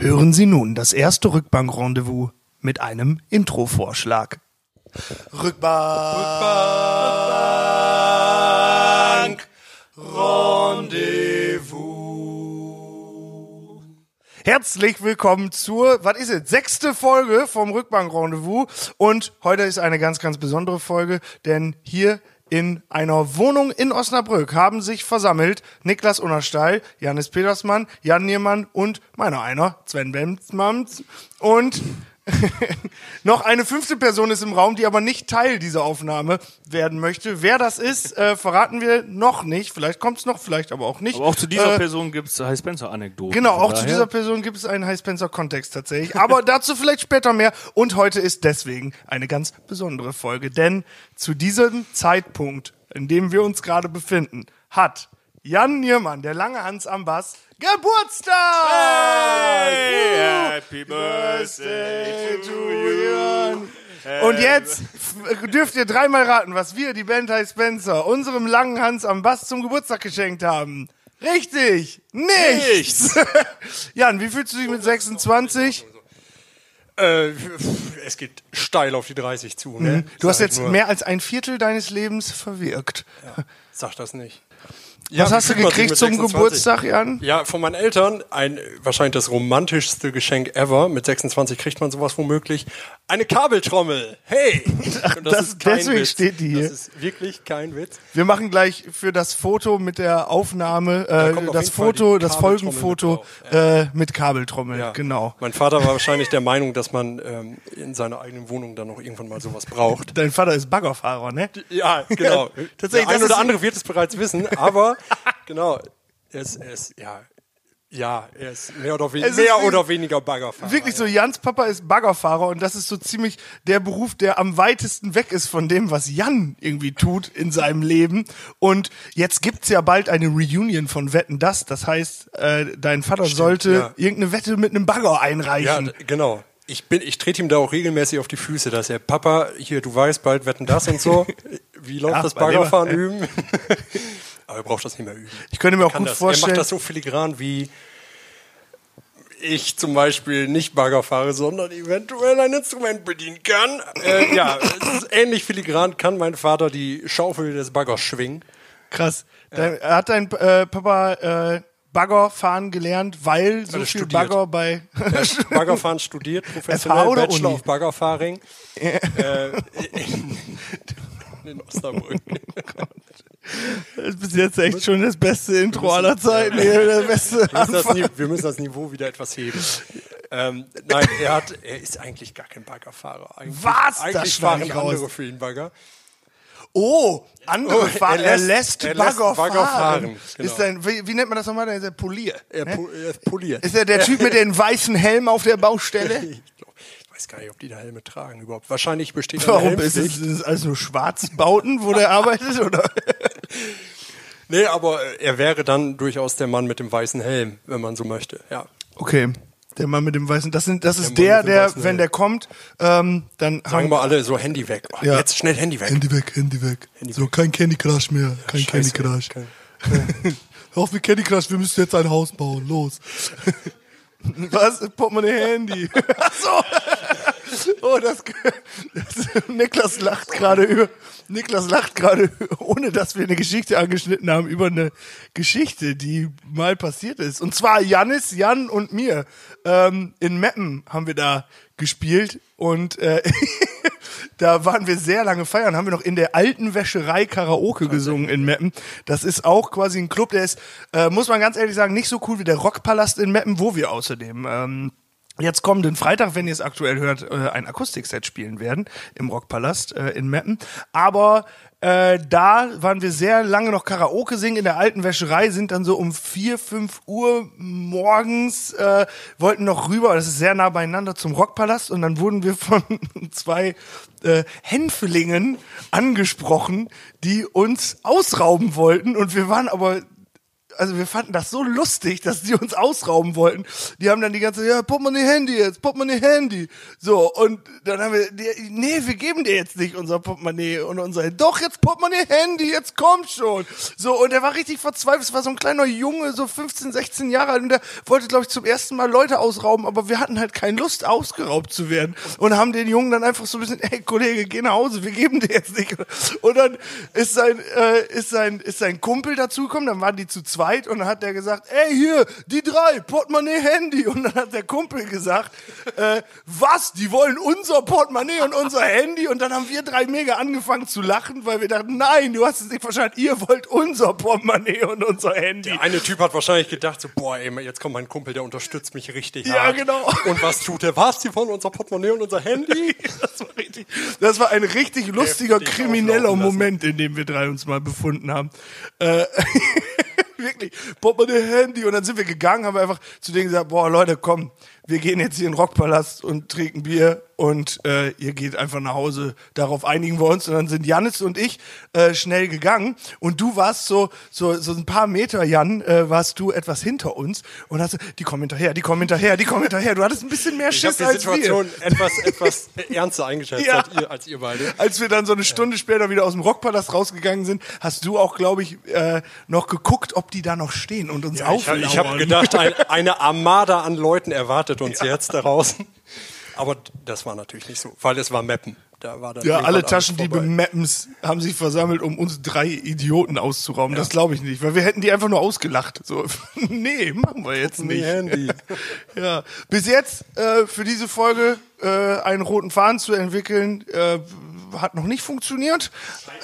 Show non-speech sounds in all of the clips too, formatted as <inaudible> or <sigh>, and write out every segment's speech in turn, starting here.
Hören Sie nun das erste Rückbank-Rendezvous mit einem Intro-Vorschlag. Rückbank, Rendezvous. Herzlich willkommen zur, was ist es, sechste Folge vom Rückbank Rendezvous. Und heute ist eine ganz, ganz besondere Folge, denn hier in einer Wohnung in Osnabrück haben sich versammelt Niklas Unnersteil, Janis Petersmann, Jan Niermann und meiner einer, Sven Benzmanns und <laughs> noch eine fünfte Person ist im Raum, die aber nicht Teil dieser Aufnahme werden möchte. Wer das ist, äh, verraten wir noch nicht. Vielleicht kommt es noch, vielleicht aber auch nicht. Aber auch zu dieser Äh, Person gibt es High Spencer-Anekdoten. Genau, auch zu daher- dieser Person gibt es einen High Spencer Kontext tatsächlich. Aber <laughs> dazu vielleicht später mehr. Und heute ist deswegen eine ganz besondere Folge. Denn zu diesem Zeitpunkt, in dem wir uns gerade befinden, hat Jan Niermann, der lange Hans am Bass, Geburtstag! Hey, Woo! happy birthday to Jan. Und jetzt dürft ihr dreimal raten, was wir, die Band High Spencer, unserem langen Hans am Bass zum Geburtstag geschenkt haben. Richtig! Nichts! <laughs> Jan, wie fühlst du dich mit 26? Äh, es geht steil auf die 30 zu. Ne? Mhm. Du hast jetzt mehr als ein Viertel deines Lebens verwirkt. Sag das nicht. Was Ja, hast wie du gekriegt zum 26? Geburtstag, Jan? Ja, von meinen Eltern ein wahrscheinlich das romantischste Geschenk ever. Mit 26 kriegt man sowas womöglich. Eine Kabeltrommel. Hey! <laughs> Und das- deswegen steht die hier. Das ist wirklich kein Witz. Wir machen gleich für das Foto mit der Aufnahme, äh, auf das Foto, das Folgenfoto mit äh, mit Kabeltrommel, Ja. genau. Mein Vater war wahrscheinlich der Meinung, dass man ähm, in seiner eigenen Wohnung dann noch irgendwann mal sowas braucht. Dein Vater ist Baggerfahrer, ne? Ja, genau. <laughs> Tatsächlich, der ein das oder ist- andere wird es bereits wissen, aber <laughs> genau, er ist, er ist ja, ja, er ist mehr oder, we ist mehr oder weniger Baggerfahrer. Wirklich so, Jans Papa ist Baggerfahrer und das ist so ziemlich der Beruf, der am weitesten weg ist von dem, was Jan irgendwie tut in seinem Leben. Und jetzt gibt's ja bald eine Reunion von Wetten das. Das heißt, äh, dein Vater sollte ja. irgendeine Wette mit einem Bagger Ja, einreichen. d- genau. Ich bin, ich trete ihm da auch regelmäßig auf die Füße, dass er, Papa, hier, du weißt bald, wetten das und so. <laughs> Wie läuft Ja, das Baggerfahren üben? <laughs> aber er braucht das nicht mehr üben. ich könnte mir auch gut das. Er vorstellen. macht das so filigran wie ich zum Beispiel nicht Bagger fahre, sondern eventuell ein Instrument bedienen kann. Äh, ja, ähnlich filigran kann mein Vater die Schaufel des Baggers schwingen. Krass. Dein, hat dein äh, Papa äh, Bagger fahren gelernt, weil so er viel studiert. Bagger bei Er hat <laughs> Baggerfahren studiert, FH professionell, oder Bachelor Uni? of Baggerfahring. äh, in, in Osnabrück. <laughs> Das ist bis jetzt echt schon das beste Intro aller Zeiten. Hier, der beste Wir müssen, das, Anfang. Ni- wir müssen das Niveau wieder etwas heben. Ähm, nein, er, hat, er ist eigentlich gar kein Baggerfahrer. Eigentlich, Was? Eigentlich fahren andere für ihn Bagger. Oh, andere Oh, fahren. er Er lässt- er lässt Bagger, Bagger fahren. fahren, genau. Ist ein, wie, wie nennt man das nochmal? Ist der Polier. Er, ne? er ist poliert. Ist er der Typ mit den weißen Helm auf der Baustelle? <laughs> ich, glaub, ich weiß gar nicht, ob die da Helme tragen überhaupt. Wahrscheinlich besteht Warum ist es, ist es alles nur Schwarzbauten, wo der <laughs> arbeitet? Oder? Nee, aber äh, er wäre dann durchaus der Mann mit dem weißen Helm, wenn man so möchte. Ja. Okay. Der Mann mit dem weißen, das, sind, das ist der, der, weißen wenn Helm. der kommt, ähm, dann Sagen haben wir alle so Handy weg. Oh, Ja. Jetzt schnell Handy weg. Handy weg, Handy weg. so, kein Candy Crush mehr. Kein Candy Scheiße. Crush. Kein- <laughs> Hör auf mit Candy Crush, wir müssen jetzt ein Haus bauen. Los. <laughs> Was? Portemonnaie Handy. <laughs> Ach so. Oh, das, das Niklas lacht gerade über Niklas lacht gerade ohne dass wir eine Geschichte angeschnitten haben über eine Geschichte, die mal passiert ist. Und zwar Janis, Jan und mir. Ähm, in Meppen haben wir da gespielt und äh, <laughs> da waren wir sehr lange feiern, haben wir noch in der alten Wäscherei Karaoke gesungen in Meppen. Das ist auch quasi ein Club, der ist, äh, muss man ganz ehrlich sagen, nicht so cool wie der Rockpalast in Meppen, wo wir außerdem ähm, jetzt kommenden Freitag, wenn ihr es aktuell hört, äh, ein Akustikset spielen werden im Rockpalast äh, in Meppen. Aber äh, da waren wir sehr lange noch Karaoke singen. In der alten Wäscherei, sind dann so um vier, fünf Uhr morgens, äh, wollten noch rüber, das ist sehr nah beieinander zum Rockpalast. Und dann wurden wir von <laughs> zwei äh, Hänfelingen angesprochen, die uns ausrauben wollten. Und wir waren aber also wir fanden das so lustig, dass die uns ausrauben wollten. Die haben dann die ganze, ja, Portemonnaie Handy jetzt, Portemonnaie Handy. So, und dann haben wir, die, nee, wir geben dir jetzt nicht unser Portemonnaie und unser, doch, jetzt Portemonnaie Handy, jetzt kommt schon. So, und er war richtig verzweifelt. Es war so ein kleiner Junge, so 15, 16 Jahre alt und der wollte, glaube ich, zum ersten Mal Leute ausrauben, aber wir hatten halt keine Lust, ausgeraubt zu werden. Und haben den Jungen dann einfach so ein bisschen, ey, Kollege, geh nach Hause, wir geben dir jetzt nicht. Und dann ist sein, äh, ist sein, ist sein Kumpel dazugekommen, dann waren die zu zweit und dann hat der gesagt, ey, hier, die drei, Portemonnaie, Handy. Und dann hat der Kumpel gesagt, äh, was, die wollen unser Portemonnaie und unser Handy? Und dann haben wir drei mega angefangen zu lachen, weil wir dachten, nein, du hast es nicht verstanden, ihr wollt unser Portemonnaie und unser Handy. Der eine Typ hat wahrscheinlich gedacht, so, boah, ey, jetzt kommt mein Kumpel, der unterstützt mich richtig Ja, hart. genau. Und was tut er? Was? Die wollen unser Portemonnaie und unser Handy? <laughs> Das war, richtig, das war ein richtig lustiger, Heftig krimineller. Moment, in dem wir drei uns mal befunden haben. Äh, <laughs> wirklich, Portemonnaie, Handy. Und dann sind wir gegangen, haben einfach zu denen gesagt, boah, Leute, komm, wir gehen jetzt hier in den Rockpalast und trinken Bier und äh, ihr geht einfach nach Hause. Darauf einigen wir uns. Und dann sind Janis und ich äh, schnell gegangen. Und du warst so, so, so ein paar Meter, Jan, äh, warst du etwas hinter uns und hast die kommen hinterher, die kommen hinterher, die kommen hinterher. Du hattest ein bisschen mehr Ich Schiss die als wir. Situation etwas, etwas <laughs> ernster eingeschätzt Ja. als, ihr, als ihr beide. Als wir dann so eine Stunde später wieder aus dem Rockpalast rausgegangen sind, hast du auch, glaube ich, äh, noch geguckt, ob die da noch stehen und uns Ich, hab- auflauern. ich habe gedacht, ein, <laughs> eine Armada an Leuten erwartet uns jetzt da draußen. Aber das war natürlich nicht so, weil es war Mappen. Da war dann ja, alle Taschendiebe. Mappens haben sich versammelt, um uns drei Idioten auszurauben. Das glaube ich nicht, weil wir hätten die einfach nur ausgelacht. So, <laughs> nee, machen wir jetzt nicht. Handy. <laughs> Ja, bis jetzt äh, für diese Folge äh, einen roten Faden zu entwickeln, äh, hat noch nicht funktioniert.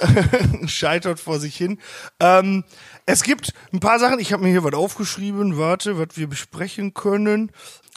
<laughs> Scheitert vor sich hin. Ähm, es gibt ein paar Sachen, ich habe mir hier was aufgeschrieben, warte, was wir besprechen können.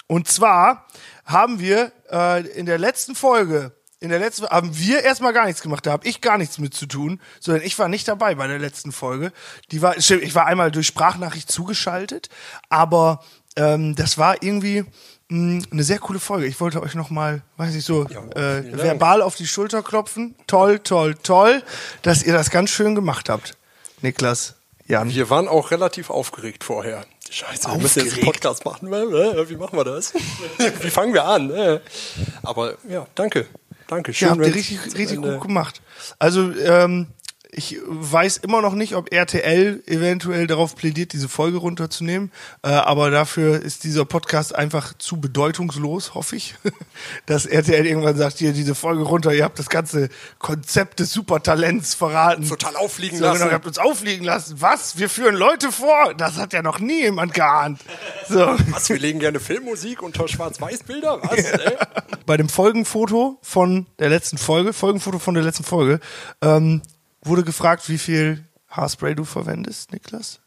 Und zwar haben wir äh, in der letzten Folge, in der letzten haben wir erstmal gar nichts gemacht, da habe ich gar nichts mit zu tun, sondern ich war nicht dabei bei der letzten Folge. Die war, stimmt, ich war einmal durch Sprachnachricht zugeschaltet, aber ähm, das war irgendwie mh, eine sehr coole Folge. Ich wollte euch noch mal, weiß ich so, äh, Dank. verbal auf die Schulter klopfen. Toll, toll, toll, dass ihr das ganz schön gemacht habt, Niklas. Jan. Wir waren auch relativ aufgeregt vorher. Scheiße, wir müssen jetzt einen? Podcast machen. Wie machen wir das? <laughs> Wie fangen wir an? Aber ja, danke. Danke. Schön, Ja, habt ihr richtig, richtig gut gemacht. Also, ähm, ich weiß immer noch nicht, ob RTL eventuell darauf plädiert, diese Folge runterzunehmen. Äh, aber dafür ist dieser Podcast einfach zu bedeutungslos, hoffe ich. <laughs> Dass RTL irgendwann sagt, hier, diese Folge runter, ihr habt das ganze Konzept des Supertalents verraten. Total aufliegen so, lassen. Genau, ihr habt uns aufliegen lassen. Was? Wir führen Leute vor? Das hat ja noch nie jemand geahnt. So. <laughs> Was, wir legen gerne Filmmusik unter Schwarz-Weiß-Bilder? Was? Ey? bei dem Folgenfoto von der letzten Folge, Folgenfoto von der letzten Folge, ähm, wurde gefragt, wie viel Haarspray du verwendest, Niklas?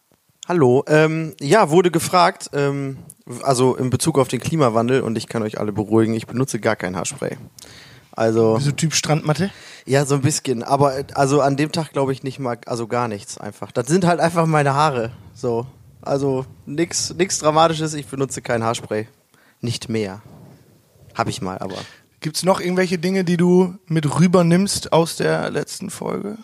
Hallo, ähm, ja, wurde gefragt, ähm, also in Bezug auf den Klimawandel und ich kann euch alle beruhigen, ich benutze gar kein Haarspray. Also, So Typ Strandmatte? ja, so ein bisschen, aber also an dem Tag glaube ich nicht mal, also gar nichts einfach. Das sind halt einfach meine Haare, so. Also nix, nix Dramatisches, ich benutze kein Haarspray. Nicht mehr. Hab ich mal, aber. Gibt's noch irgendwelche Dinge, die du mit rübernimmst aus der letzten Folge?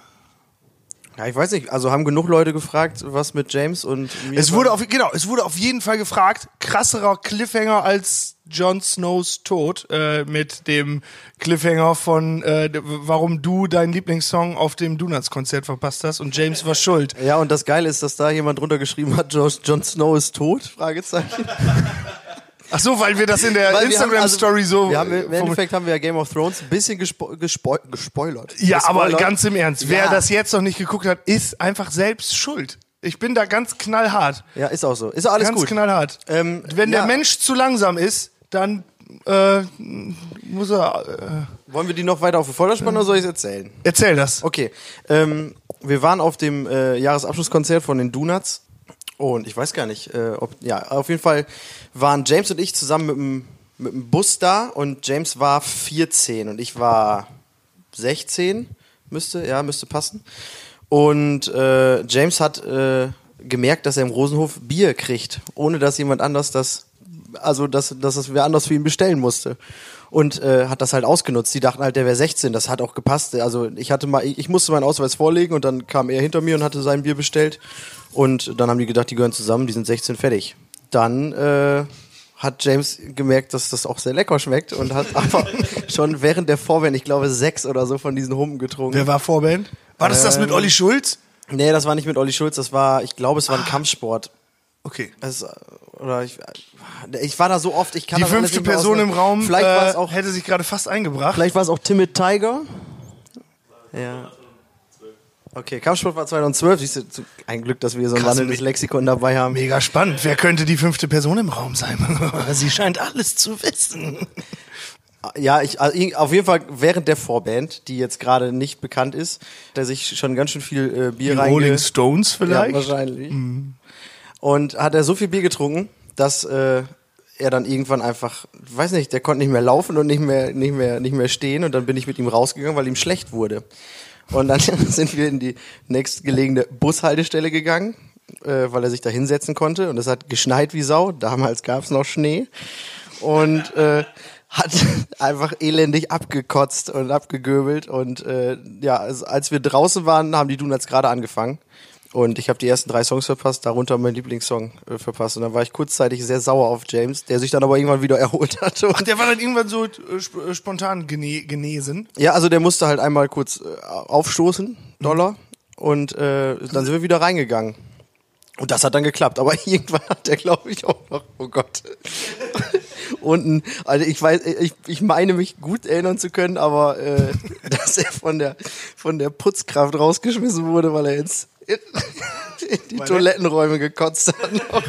Ja, ich weiß nicht, also haben genug Leute gefragt, was mit James und mir Es war. wurde auf, genau, es wurde auf jeden Fall gefragt, krasserer Cliffhanger als Jon Snows Tod, äh, mit dem Cliffhanger von, äh, warum du deinen Lieblingssong auf dem Donuts-Konzert verpasst hast und James war schuld. Ja, und das Geile ist, dass da jemand drunter geschrieben hat, Jon Snow ist tot? Fragezeichen. <laughs> Ach so, weil wir das in der Instagram-Story also, so... Wir haben, äh, Im Endeffekt haben wir ja Game of Thrones ein bisschen gespo gespo gespoilert. Ja, aber ganz im Ernst, wer Ja. das jetzt noch nicht geguckt hat, ist einfach selbst schuld. Ich bin da ganz knallhart. Ja, ist auch so. Ist alles ganz gut. knallhart. Ähm, Wenn ja. der Mensch zu langsam ist, dann äh, muss er. Wollen wir die noch weiter auf die Folter spannen oder soll ich es erzählen? Äh, erzähl das. Okay. Ähm, wir waren auf dem äh, Jahresabschlusskonzert von den Donuts. Und ich weiß gar nicht, äh, ob. Ja, auf jeden Fall waren James und ich zusammen mit dem, mit dem Bus da und James war 14 und ich war 16. Müsste, ja, müsste passen. Und äh, James hat äh, gemerkt, dass er im Rosenhof Bier kriegt, ohne dass jemand anders das also dass, dass es wer anders für ihn bestellen musste. Und äh, hat das halt ausgenutzt. Die dachten halt, der wäre 16. Das hat auch gepasst. Also ich hatte mal, ich musste meinen Ausweis vorlegen und dann kam er hinter mir und hatte sein Bier bestellt. Und dann haben die gedacht, die gehören zusammen, die sind 16 fertig. Dann äh, hat James gemerkt, dass das auch sehr lecker schmeckt und hat <laughs> aber schon während der Vorband, ich glaube, sechs oder so von diesen Humpen getrunken. Wer war Vorband? War das das mit Olli Schulz? Nee, das war nicht mit Olli Schulz, das war, ich glaube, es war ein Kampfsport. Okay. Es, oder ich, ich war da so oft, ich kann Die fünfte Person im. Raum Vielleicht äh, auch, hätte sich gerade fast eingebracht. vielleicht war es auch Timid Tiger. Ja. Okay, Kampfsport war 2012. Siehst du, ein Glück, dass wir so ein Krass, wandelndes Lexikon dabei haben. Mega spannend. Wer könnte die fünfte Person im Raum sein? <laughs> Sie scheint alles zu wissen. <laughs> Ja, ich, also ich- auf jeden Fall während der Vorband, die jetzt gerade nicht bekannt ist, der sich schon ganz schön viel äh, Bier Die reinge... Rolling Stones Ja, vielleicht? wahrscheinlich. Und hat er so viel Bier getrunken, dass äh, er dann irgendwann einfach, weiß nicht, der konnte nicht mehr laufen und nicht mehr, nicht mehr, nicht mehr stehen. Und dann bin ich mit ihm rausgegangen, weil ihm schlecht wurde. Und dann <laughs> sind wir in die nächstgelegene Bushaltestelle gegangen, äh, weil er sich da hinsetzen konnte. Und es hat geschneit wie Sau. Damals gab es noch Schnee. Und äh, hat <laughs> einfach elendig abgekotzt und abgegöbelt. Und äh, ja, als wir draußen waren, haben die Donuts gerade angefangen. Und ich habe die ersten drei Songs verpasst, darunter mein Lieblingssong äh, verpasst. Und dann war ich kurzzeitig sehr sauer auf James, der sich dann aber irgendwann wieder <laughs> erholt hat. Und Ach, der war dann irgendwann so äh, sp äh, spontan gene genesen. ja, also der musste halt einmal kurz äh, aufstoßen, Dollar. Und äh, dann sind wir wieder reingegangen. Und das hat dann geklappt. Aber <laughs> irgendwann hat der, glaube ich, auch noch, oh Gott. <laughs> Unten, also ich weiß, ich, ich meine mich gut erinnern zu können, aber äh, dass er von der von der Putzkraft rausgeschmissen wurde, weil er ins in, <laughs> in die Toilettenräume gekotzt hat. Noch.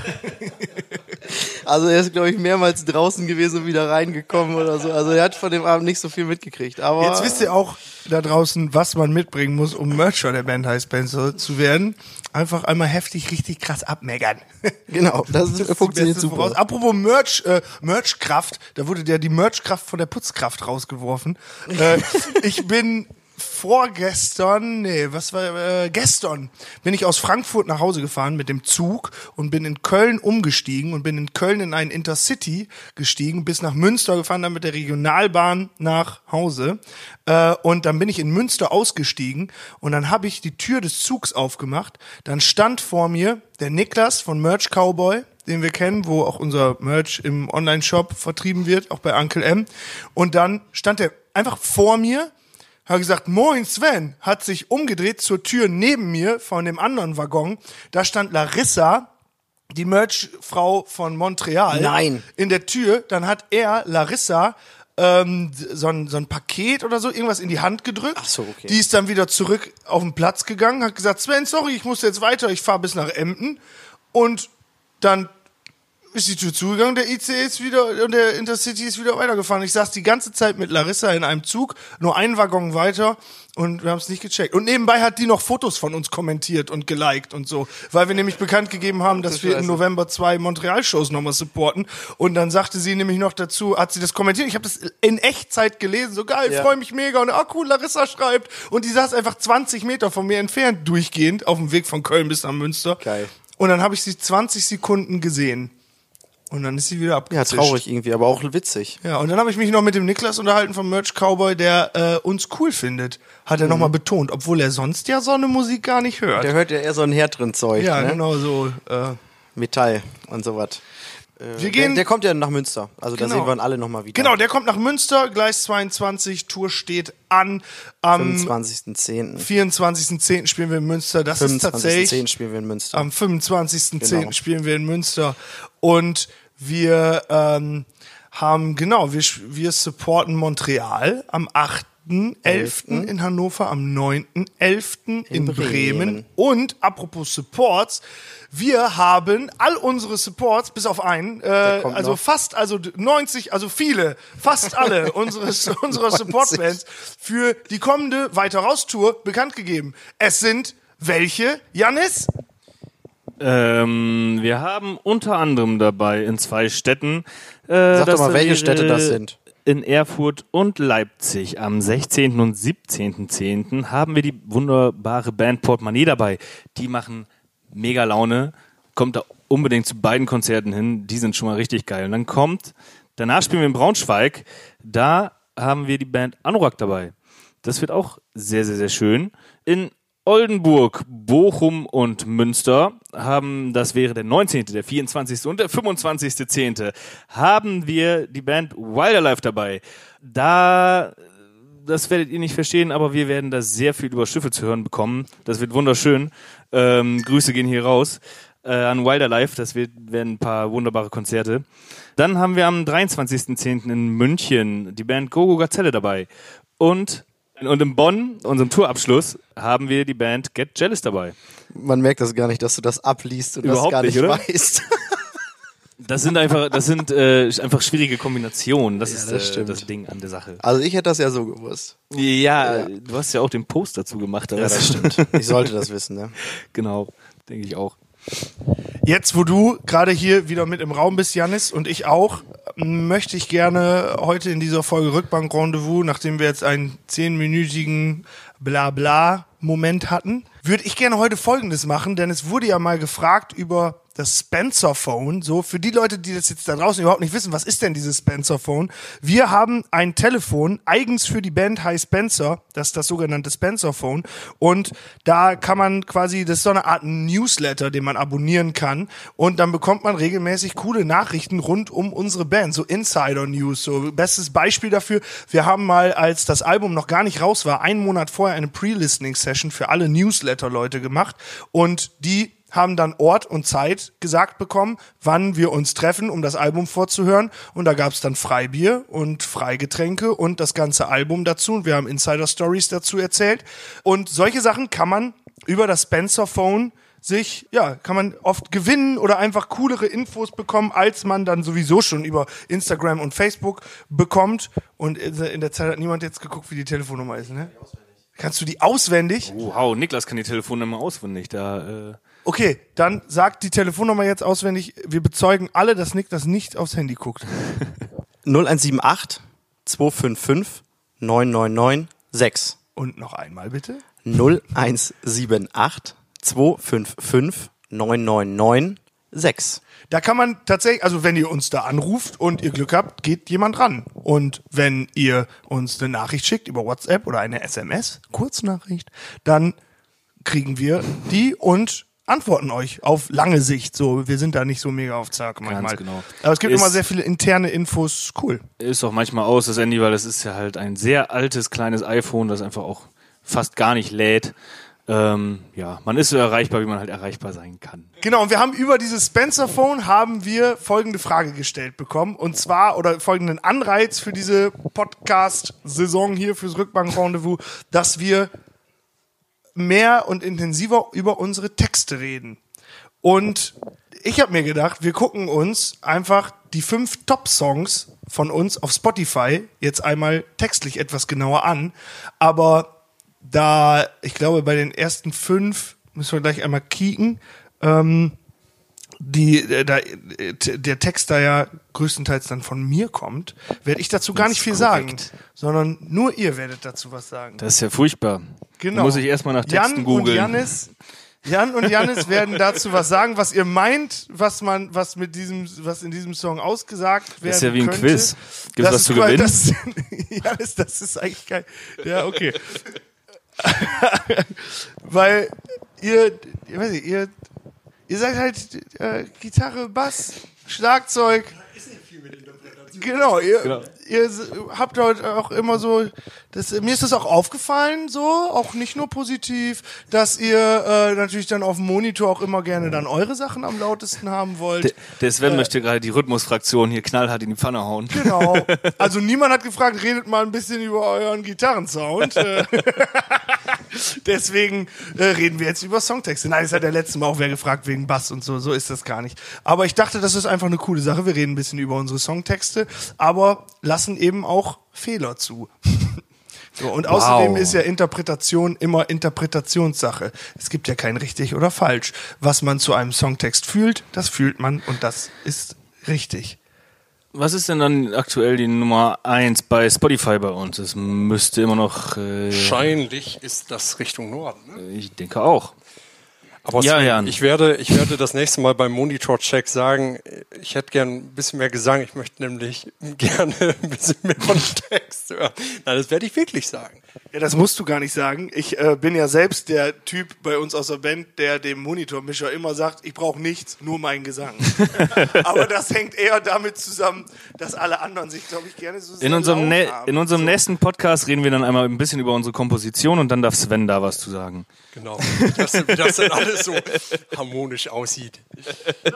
Also er ist, glaube ich, mehrmals draußen gewesen und wieder reingekommen oder so. Also er hat von dem Abend nicht so viel mitgekriegt. Aber Jetzt wisst ihr auch da draußen, was man mitbringen muss, um Mercher der Band High Spencer zu werden. Einfach einmal heftig, richtig krass abmeckern. genau, das, Das ist funktioniert super. Voraus- Apropos Merch, äh, Merchkraft, da wurde der die Merchkraft von der Putzkraft rausgeworfen. äh, <laughs> ich bin vorgestern, nee, was war, äh, gestern bin ich aus Frankfurt nach Hause gefahren mit dem Zug und bin in Köln umgestiegen und bin in Köln in einen Intercity gestiegen, bis nach Münster gefahren, dann mit der Regionalbahn nach Hause. Äh, und dann bin ich in Münster ausgestiegen und dann habe ich die Tür des Zugs aufgemacht. Dann stand vor mir der Niklas von Merch Cowboy, den wir kennen, wo auch unser Merch im Online-Shop vertrieben wird, auch bei Uncle M. Und dann stand er einfach vor mir, hat gesagt, moin Sven, hat sich umgedreht zur Tür neben mir von dem anderen Waggon. Da stand Larissa, die Merch-Frau von Montreal. Nein. In der Tür. Dann hat er, Larissa, ähm, so, ein, so ein Paket oder so, irgendwas in die Hand gedrückt. Ach so, okay. Die ist dann wieder zurück auf den Platz gegangen, hat gesagt, Sven, sorry, ich muss jetzt weiter, ich fahre bis nach Emden. Und dann ist die Tür zugegangen, der ICE ist wieder und der Intercity ist wieder weitergefahren. Ich saß die ganze Zeit mit Larissa in einem Zug, nur einen Waggon weiter und wir haben es nicht gecheckt. Und nebenbei hat die noch Fotos von uns kommentiert und geliked und so, weil wir nämlich bekannt gegeben haben, dass wir im. November zwei Montreal-Shows nochmal supporten. Und dann sagte sie nämlich noch dazu, hat sie das kommentiert, ich habe das in Echtzeit gelesen, so geil, Ja. freue mich mega und ah cool, Larissa schreibt. Und die saß einfach 20 Meter von mir entfernt durchgehend auf dem Weg von Köln bis nach Münster. Geil. Und dann habe ich sie 20 Sekunden gesehen. Und dann ist sie wieder Ja, abgezischt. traurig irgendwie, aber auch witzig. Ja, und dann habe ich mich noch mit dem Niklas unterhalten vom Merch Cowboy, der äh, uns cool findet. Hat er noch nochmal betont, obwohl er sonst ja so eine Musik gar nicht hört. Mhm. Der hört ja eher so ein härteren Zeug, ja, ne? genau so. Äh, Metall und sowas. wir Der, gehen. der kommt ja nach Münster. Also da Genau. sehen wir ihn alle nochmal wieder. genau, der kommt nach Münster, Gleis 22, Tour steht an. Am 25.10. 24.10. spielen wir in Münster. Das ist tatsächlich 25.10. spielen wir in Münster. Am 25.10. Genau. spielen wir in Münster. Und wir ähm, haben, genau, wir, wir supporten Montreal am 8.11. in Hannover, am 9.11. in, Bremen. Bremen. Und apropos Supports, wir haben all unsere Supports, bis auf einen, äh, also noch. fast, also 90, also viele, fast alle <laughs> unseres, unserer 90. Supportbands für die kommende Weiter raus Tour bekannt gegeben. Es sind welche, Janis? Ähm, wir haben unter anderem dabei in zwei Städten. Äh, Sag doch mal, welche Städte das sind. In Erfurt und Leipzig am 16. und 17.10. haben wir die wunderbare Band Portemonnaie dabei. Die machen mega Laune. Kommt da unbedingt zu beiden Konzerten hin. Die sind schon mal richtig geil. Und dann kommt, danach spielen wir in Braunschweig. Da haben wir die Band Anorak dabei. Das wird auch sehr, sehr, sehr schön. In Oldenburg, Bochum und Münster haben, das wäre der 19., der 24. und der 25.10., haben wir die Band Wilderlife dabei. Da, das werdet ihr nicht verstehen, aber wir werden da sehr viel über Schiffe zu hören bekommen. Das wird wunderschön. Ähm, Grüße gehen hier raus äh, an Wilderlife. Das wird, werden ein paar wunderbare Konzerte. Dann haben wir am 23.10. in München die Band Gogo Gazelle dabei. Und, und in Bonn, unserem Tourabschluss, haben wir die Band Get Jealous dabei. Man merkt das gar nicht, dass du das abliest und Überhaupt das gar nicht, nicht, oder? weißt. <laughs> Das sind einfach, das sind äh, einfach schwierige Kombinationen. Das Ja, ist das äh, stimmt. das Ding an der Sache. Also ich hätte das ja so gewusst. Ja, du hast ja auch den Post dazu gemacht. aber Ich sollte das wissen, ne? <laughs> genau, denke ich auch. Jetzt, wo du gerade hier wieder mit im Raum bist, Janis, und ich auch, möchte ich gerne heute in dieser Folge Rückbank Rendezvous, nachdem wir jetzt einen zehnminütigen Blabla-Moment hatten, würde ich gerne heute Folgendes machen, denn es wurde ja mal gefragt über das Spencer Phone. So, für die Leute, die das jetzt da draußen überhaupt nicht wissen, was ist denn dieses Spencer Phone? Wir haben ein Telefon, eigens für die Band High Spencer, das ist das sogenannte Spencer Phone. Und da kann man quasi, das ist so eine Art Newsletter, den man abonnieren kann. Und dann bekommt man regelmäßig coole Nachrichten rund um unsere Band, so Insider News. So, bestes Beispiel dafür, wir haben mal, als das Album noch gar nicht raus war, einen Monat vorher eine Pre-Listening-Session für alle Newsletter-Leute gemacht. Und die haben dann Ort und Zeit gesagt bekommen, wann wir uns treffen, um das Album vorzuhören. Und da gab es dann Freibier und Freigetränke und das ganze Album dazu. Und wir haben Insider-Stories dazu erzählt. Und solche Sachen kann man über das Spencer Phone sich, ja, kann man oft gewinnen oder einfach coolere Infos bekommen, als man dann sowieso schon über Instagram und Facebook bekommt. Und in der Zeit hat niemand jetzt geguckt, wie die Telefonnummer ist, ne? Kannst du die auswendig? Wow, Niklas kann die Telefonnummer auswendig. Da, äh, Okay, dann sagt die Telefonnummer jetzt auswendig. Wir bezeugen alle, dass Nick das nicht aufs Handy guckt. 0178 255 999 6. Und noch einmal bitte. 0178 255 999 6. Da kann man tatsächlich, also wenn ihr uns da anruft und ihr Glück habt, geht jemand ran. Und wenn ihr uns eine Nachricht schickt über WhatsApp oder eine SMS, Kurznachricht, dann kriegen wir die und antworten euch auf lange Sicht. So, wir sind da nicht so mega auf Zack manchmal. genau. Aber es gibt Ist- immer sehr viele interne Infos. Cool. ist auch manchmal aus, das Handy, weil das ist ja halt ein sehr altes, kleines iPhone, das einfach auch fast gar nicht lädt. Ähm, ja, man ist so erreichbar, wie man halt erreichbar sein kann. Genau, und wir haben über dieses Spencer Phone haben wir folgende Frage gestellt bekommen. Und zwar, oder folgenden Anreiz für diese Podcast-Saison hier fürs Rückbank-Rendezvous, dass wir mehr und intensiver über unsere Texte reden. Und ich habe mir gedacht, wir gucken uns einfach die fünf Top-Songs von uns auf Spotify jetzt einmal textlich etwas genauer an. Aber da, ich glaube, bei den ersten fünf müssen wir gleich einmal kicken. Ähm, die, äh, da, äh, der Text da ja größtenteils dann von mir kommt, werde ich dazu gar nicht viel sagen, korrekt. sondern nur ihr werdet dazu was sagen. Das ist ja furchtbar. Genau. Da muss ich erstmal nach Texten Jan und googeln. Janis, Jan und Janis werden dazu was sagen, was ihr meint, was man, was mit diesem, was in diesem Song ausgesagt werden ist ja wie ein könnte. Quiz. Gibt's Das was zu gewinnen? Das, <laughs> Janis, das ist eigentlich geil. Ja, okay. <laughs> Weil ihr, ich weiß nicht, ihr, ihr seid halt äh, Gitarre, Bass, Schlagzeug. Genau, ihr, ihr s- habt heute auch immer so, das, mir ist das auch aufgefallen, so, auch nicht nur positiv, dass ihr äh, natürlich dann auf dem Monitor auch immer gerne dann eure Sachen am lautesten haben wollt. Der, der Sven möchte gerade die Rhythmusfraktion hier knallhart in die Pfanne hauen. Genau. <laughs> Also niemand hat gefragt, redet mal ein bisschen über euren Gitarrensound. <laughs> Äh, <laughs> Deswegen äh, reden wir jetzt über Songtexte. Nein, es hat der letzte Mal auch wer gefragt wegen Bass und so. So ist das gar nicht. Aber ich dachte, das ist einfach eine coole Sache. Wir reden ein bisschen über unsere Songtexte, aber lassen eben auch Fehler zu. <laughs> So, und außerdem ist ja Interpretation immer Interpretationssache. Es gibt ja kein richtig oder falsch. Was man zu einem Songtext fühlt, das fühlt man und das ist richtig. Was ist denn dann aktuell die Nummer eins bei Spotify bei uns? Es müsste immer noch, äh, Wahrscheinlich ist das Richtung Norden. Ne? ich denke auch. Aber Ja, Jan. ich werde, ich werde das nächste Mal beim Monitor-Check sagen, ich hätte gern ein bisschen mehr Gesang. Ich möchte nämlich <laughs> gerne ein bisschen mehr von Text hören. Nein, das werde ich wirklich sagen. Ja, das musst du gar nicht sagen. Ich äh, bin ja selbst der Typ bei uns aus der Band, der dem Monitormischer immer sagt, ich brauche nichts, nur meinen Gesang. <laughs> Aber das hängt eher damit zusammen, dass alle anderen sich, glaube ich, gerne so sehr In unserem, laut ne haben. in unserem nächsten Podcast reden wir dann einmal ein bisschen über unsere Komposition und dann darf Sven da was zu sagen. Genau. Wie das, wie das dann alles so harmonisch aussieht. <laughs>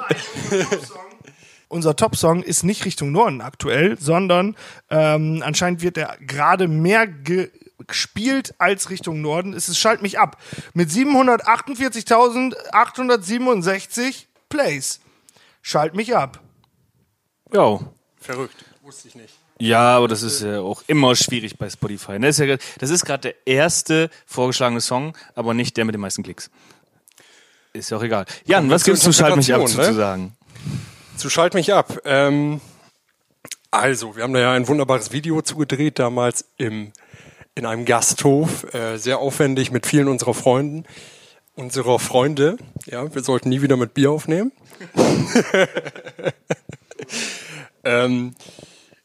Unser Top-Song ist nicht Richtung Norden aktuell, sondern ähm, anscheinend wird er gerade mehr ge gespielt als Richtung Norden. Es ist Schalt mich ab. Mit 748.867 Plays. Schalt mich ab. Ja. Verrückt. Wusste ich nicht. Ja, aber das ist ja auch immer schwierig bei Spotify. ne? Das ist, ja, gerade der erste vorgeschlagene Song, aber nicht der mit den meisten Klicks. Ist ja auch egal. Jan, was zur gibt's zu Schalt mich ab Interpretation, zu ne? sagen? Zu Schalt mich ab. Ähm, also, wir haben da ja ein wunderbares Video zugedreht, damals im, in einem Gasthof, äh, sehr aufwendig mit vielen unserer Freunden, unserer Freunde. Ja, wir sollten nie wieder mit Bier aufnehmen. <laughs> ähm,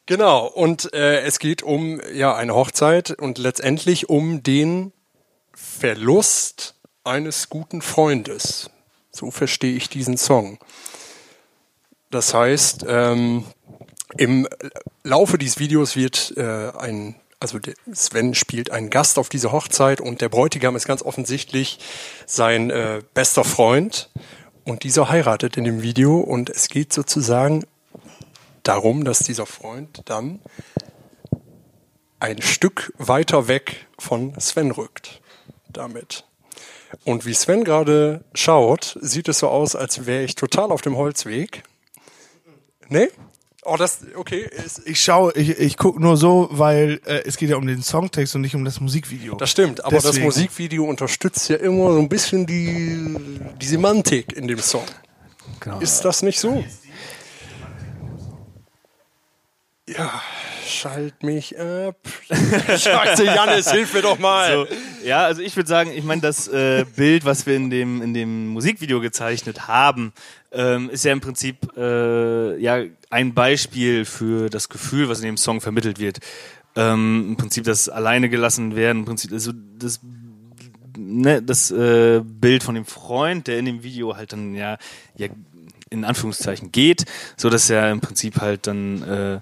genau, und äh, es geht um ja eine Hochzeit und letztendlich um den Verlust eines guten Freundes. So verstehe ich diesen Song. Das heißt, ähm, im Laufe dieses Videos wird äh, ein, also Sven spielt einen Gast auf dieser Hochzeit und der Bräutigam ist ganz offensichtlich sein äh, bester Freund und dieser heiratet in dem Video und es geht sozusagen darum, dass dieser Freund dann ein Stück weiter weg von Sven rückt damit. Und wie Sven gerade schaut, sieht es so aus, als wäre ich total auf dem Holzweg. Nee? Oh, das, okay. Ist, Ich schaue, ich, ich gucke nur so, weil äh, es geht ja um den Songtext und nicht um das Musikvideo. das stimmt, aber das Deswegen. Musikvideo unterstützt ja immer so ein bisschen die, die Semantik in dem Song. Genau. Ist das nicht so? Ja, schalt mich ab. <laughs> Scheiße, Jannis, hilf mir doch mal. So, ja, also ich würde sagen, ich meine, das äh, Bild, was wir in dem, in dem Musikvideo gezeichnet haben, ähm, ist ja im Prinzip äh, ja ein Beispiel für das Gefühl, was in dem Song vermittelt wird. Ähm, Im Prinzip das alleine gelassen werden, im Prinzip also das ne, das äh, Bild von dem Freund, der in dem Video halt dann ja, ja in Anführungszeichen geht, so dass er im Prinzip halt dann äh,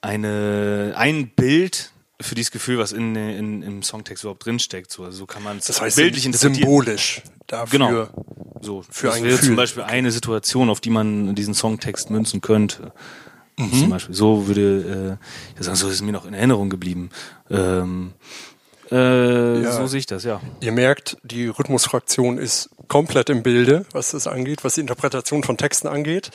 eine ein Bild für dieses Gefühl, was in, in im Songtext überhaupt drinsteckt. So, also so kann man es Das heißt bildlich interpretieren. symbolisch dafür. Genau. So, Für das ein wäre Gefühl. zum Beispiel eine Situation, auf die man diesen Songtext münzen könnte. Mhm. Zum Beispiel. So würde äh, ich sagen, so ist es mir noch in Erinnerung geblieben. Ähm, äh, Ja. So sehe ich das, ja. Ihr merkt, die Rhythmusfraktion ist komplett im Bilde, was das angeht, was die Interpretation von Texten angeht.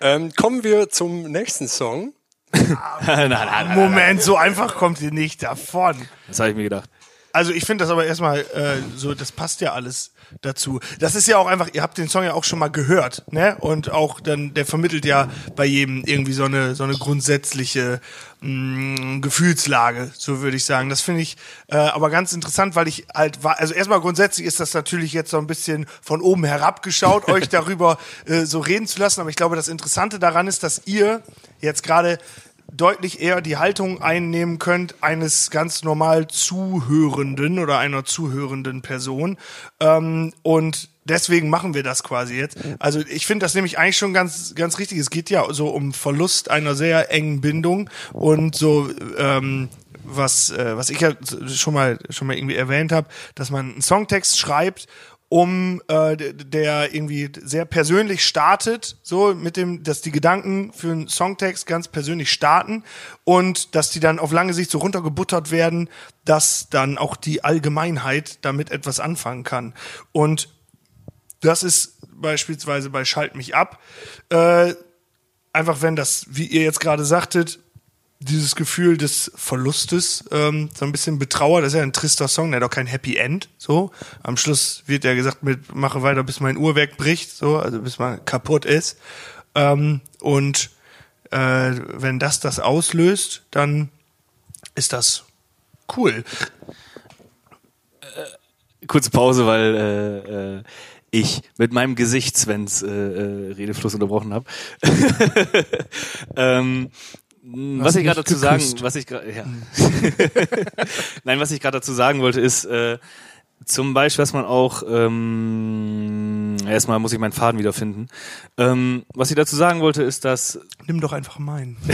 Ähm, kommen wir zum nächsten Song. nein, nein, nein. Moment, so einfach kommt ihr nicht davon. Das habe ich mir gedacht. Also ich finde das aber erstmal äh, so, das passt ja alles dazu. Das ist ja auch einfach, ihr habt den Song ja auch schon mal gehört, ne? Und auch dann, der vermittelt ja bei jedem irgendwie so eine so eine grundsätzliche mh, Gefühlslage, so würde ich sagen. Das finde ich äh, aber ganz interessant, weil ich halt war, also erstmal grundsätzlich ist das natürlich jetzt so ein bisschen von oben herabgeschaut, <laughs> euch darüber äh, so reden zu lassen. Aber ich glaube, das Interessante daran ist, dass ihr jetzt gerade deutlich eher die Haltung einnehmen könnt eines ganz normal Zuhörenden oder einer zuhörenden Person. Ähm, und deswegen machen wir das quasi jetzt. Also ich finde das nämlich eigentlich schon ganz, ganz richtig. Es geht ja so um Verlust einer sehr engen Bindung und so, ähm, was, äh, was ich ja schon mal, schon mal irgendwie erwähnt habe, dass man einen Songtext schreibt um äh, der irgendwie sehr persönlich startet, so mit dem, dass die Gedanken für einen Songtext ganz persönlich starten und dass die dann auf lange Sicht so runtergebuttert werden, dass dann auch die Allgemeinheit damit etwas anfangen kann. Und das ist beispielsweise bei Schalt mich ab. Äh, einfach wenn das, wie ihr jetzt gerade sagtet, dieses Gefühl des Verlustes ähm, so ein bisschen betrauert. Das ist ja ein trister Song, der hat auch kein Happy End. So am Schluss wird ja gesagt mit mache weiter, bis mein Uhrwerk bricht, so also bis man kaputt ist. Ähm, und äh, wenn das das auslöst, dann ist das cool. Kurze Pause, weil äh, äh, ich mit meinem Gesicht Svens äh, äh, Redefluss unterbrochen habe. <laughs> ähm, was ich gerade dazu sagen, was ich gerade, ja. <laughs> Nein, was ich gerade dazu sagen wollte, ist äh, zum Beispiel, was man auch, ähm, erstmal muss ich meinen Faden wiederfinden. Ähm, was ich dazu sagen wollte, ist, dass Nimm doch einfach meinen. <laughs>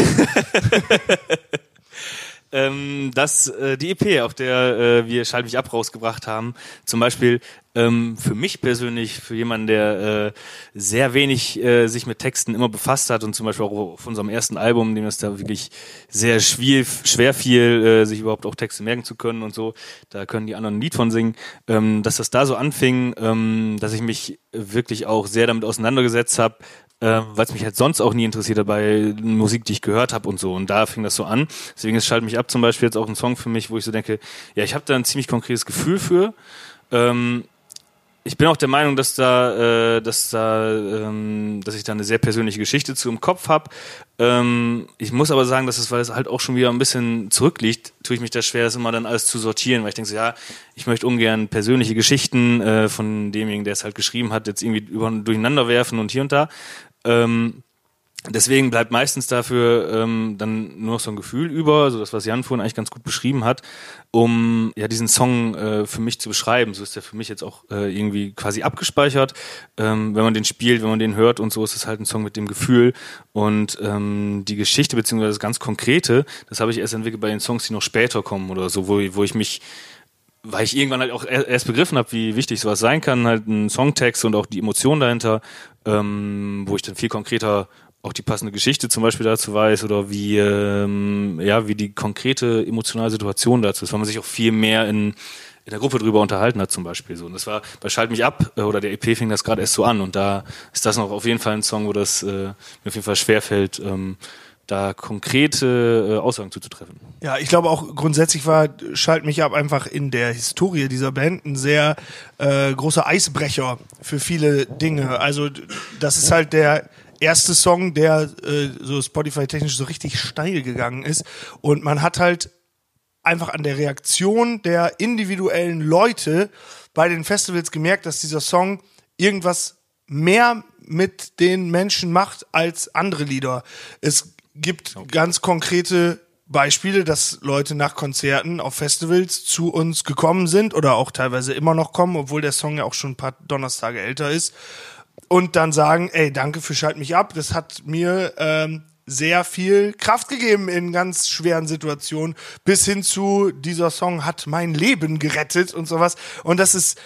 ähm, dass äh, die EP, auf der äh, wir Schalt mich ab rausgebracht haben, zum Beispiel ähm, für mich persönlich, für jemanden, der äh, sehr wenig äh, sich mit Texten immer befasst hat und zum Beispiel auch auf unserem ersten Album, dem es da wirklich sehr schwer, fiel, äh, sich überhaupt auch Texte merken zu können und so, da können die anderen ein Lied von singen, ähm, dass das da so anfing, ähm, dass ich mich wirklich auch sehr damit auseinandergesetzt habe, äh, weil es mich halt sonst auch nie interessiert hat bei Musik, die ich gehört habe und so. Und da fing das so an. Deswegen ist mich ab zum Beispiel jetzt auch ein Song für mich, wo ich so denke, ja, ich habe da ein ziemlich konkretes Gefühl für. Ähm, ich bin auch der Meinung, dass da, äh, dass da, ähm, dass ich da eine sehr persönliche Geschichte zu im Kopf habe. Ähm, ich muss aber sagen, dass es, weil es halt auch schon wieder ein bisschen zurückliegt, tue ich mich da schwer, das immer dann alles zu sortieren, weil ich denke so, ja, ich möchte ungern persönliche Geschichten äh, von demjenigen, der es halt geschrieben hat, jetzt irgendwie über, durcheinander werfen und hier und da. Ähm, deswegen bleibt meistens dafür ähm, dann nur noch so ein Gefühl über, so das, was Jan vorhin eigentlich ganz gut beschrieben hat, um ja diesen Song äh, für mich zu beschreiben. So ist der für mich jetzt auch äh, irgendwie quasi abgespeichert. Ähm, wenn man den spielt, wenn man den hört und so, ist es halt ein Song mit dem Gefühl. Und ähm, die Geschichte beziehungsweise das ganz Konkrete, das habe ich erst entwickelt bei den Songs, die noch später kommen oder so, wo, wo ich mich weil ich irgendwann halt auch erst begriffen habe, wie wichtig sowas sein kann, halt ein Songtext und auch die Emotion dahinter, ähm, wo ich dann viel konkreter auch die passende Geschichte zum Beispiel dazu weiß oder wie ähm, ja wie die konkrete emotionale Situation dazu ist, weil man sich auch viel mehr in in der Gruppe drüber unterhalten hat zum Beispiel so und das war bei Schalt mich ab äh, oder der EP fing das gerade erst so an und da ist das noch auf jeden Fall ein Song, wo das äh, mir auf jeden Fall schwerfällt, ähm, da konkrete äh, Aussagen zuzutreffen. Ja, ich glaube auch grundsätzlich war Schalt mich ab einfach in der Historie dieser Band ein sehr äh, großer Eisbrecher für viele Dinge. Also das ist halt der erste Song, der äh, so Spotify-technisch so richtig steil gegangen ist. Und man hat halt einfach an der Reaktion der individuellen Leute bei den Festivals gemerkt, dass dieser Song irgendwas mehr mit den Menschen macht als andere Lieder. Es gibt ganz konkrete Beispiele, dass Leute nach Konzerten auf Festivals zu uns gekommen sind oder auch teilweise immer noch kommen, obwohl der Song ja auch schon ein paar Donnerstage älter ist. Und dann sagen, ey, danke für Schalt mich ab. Das hat mir ähm, sehr viel Kraft gegeben in ganz schweren Situationen, bis hin zu dieser Song hat mein Leben gerettet und sowas. Und das ist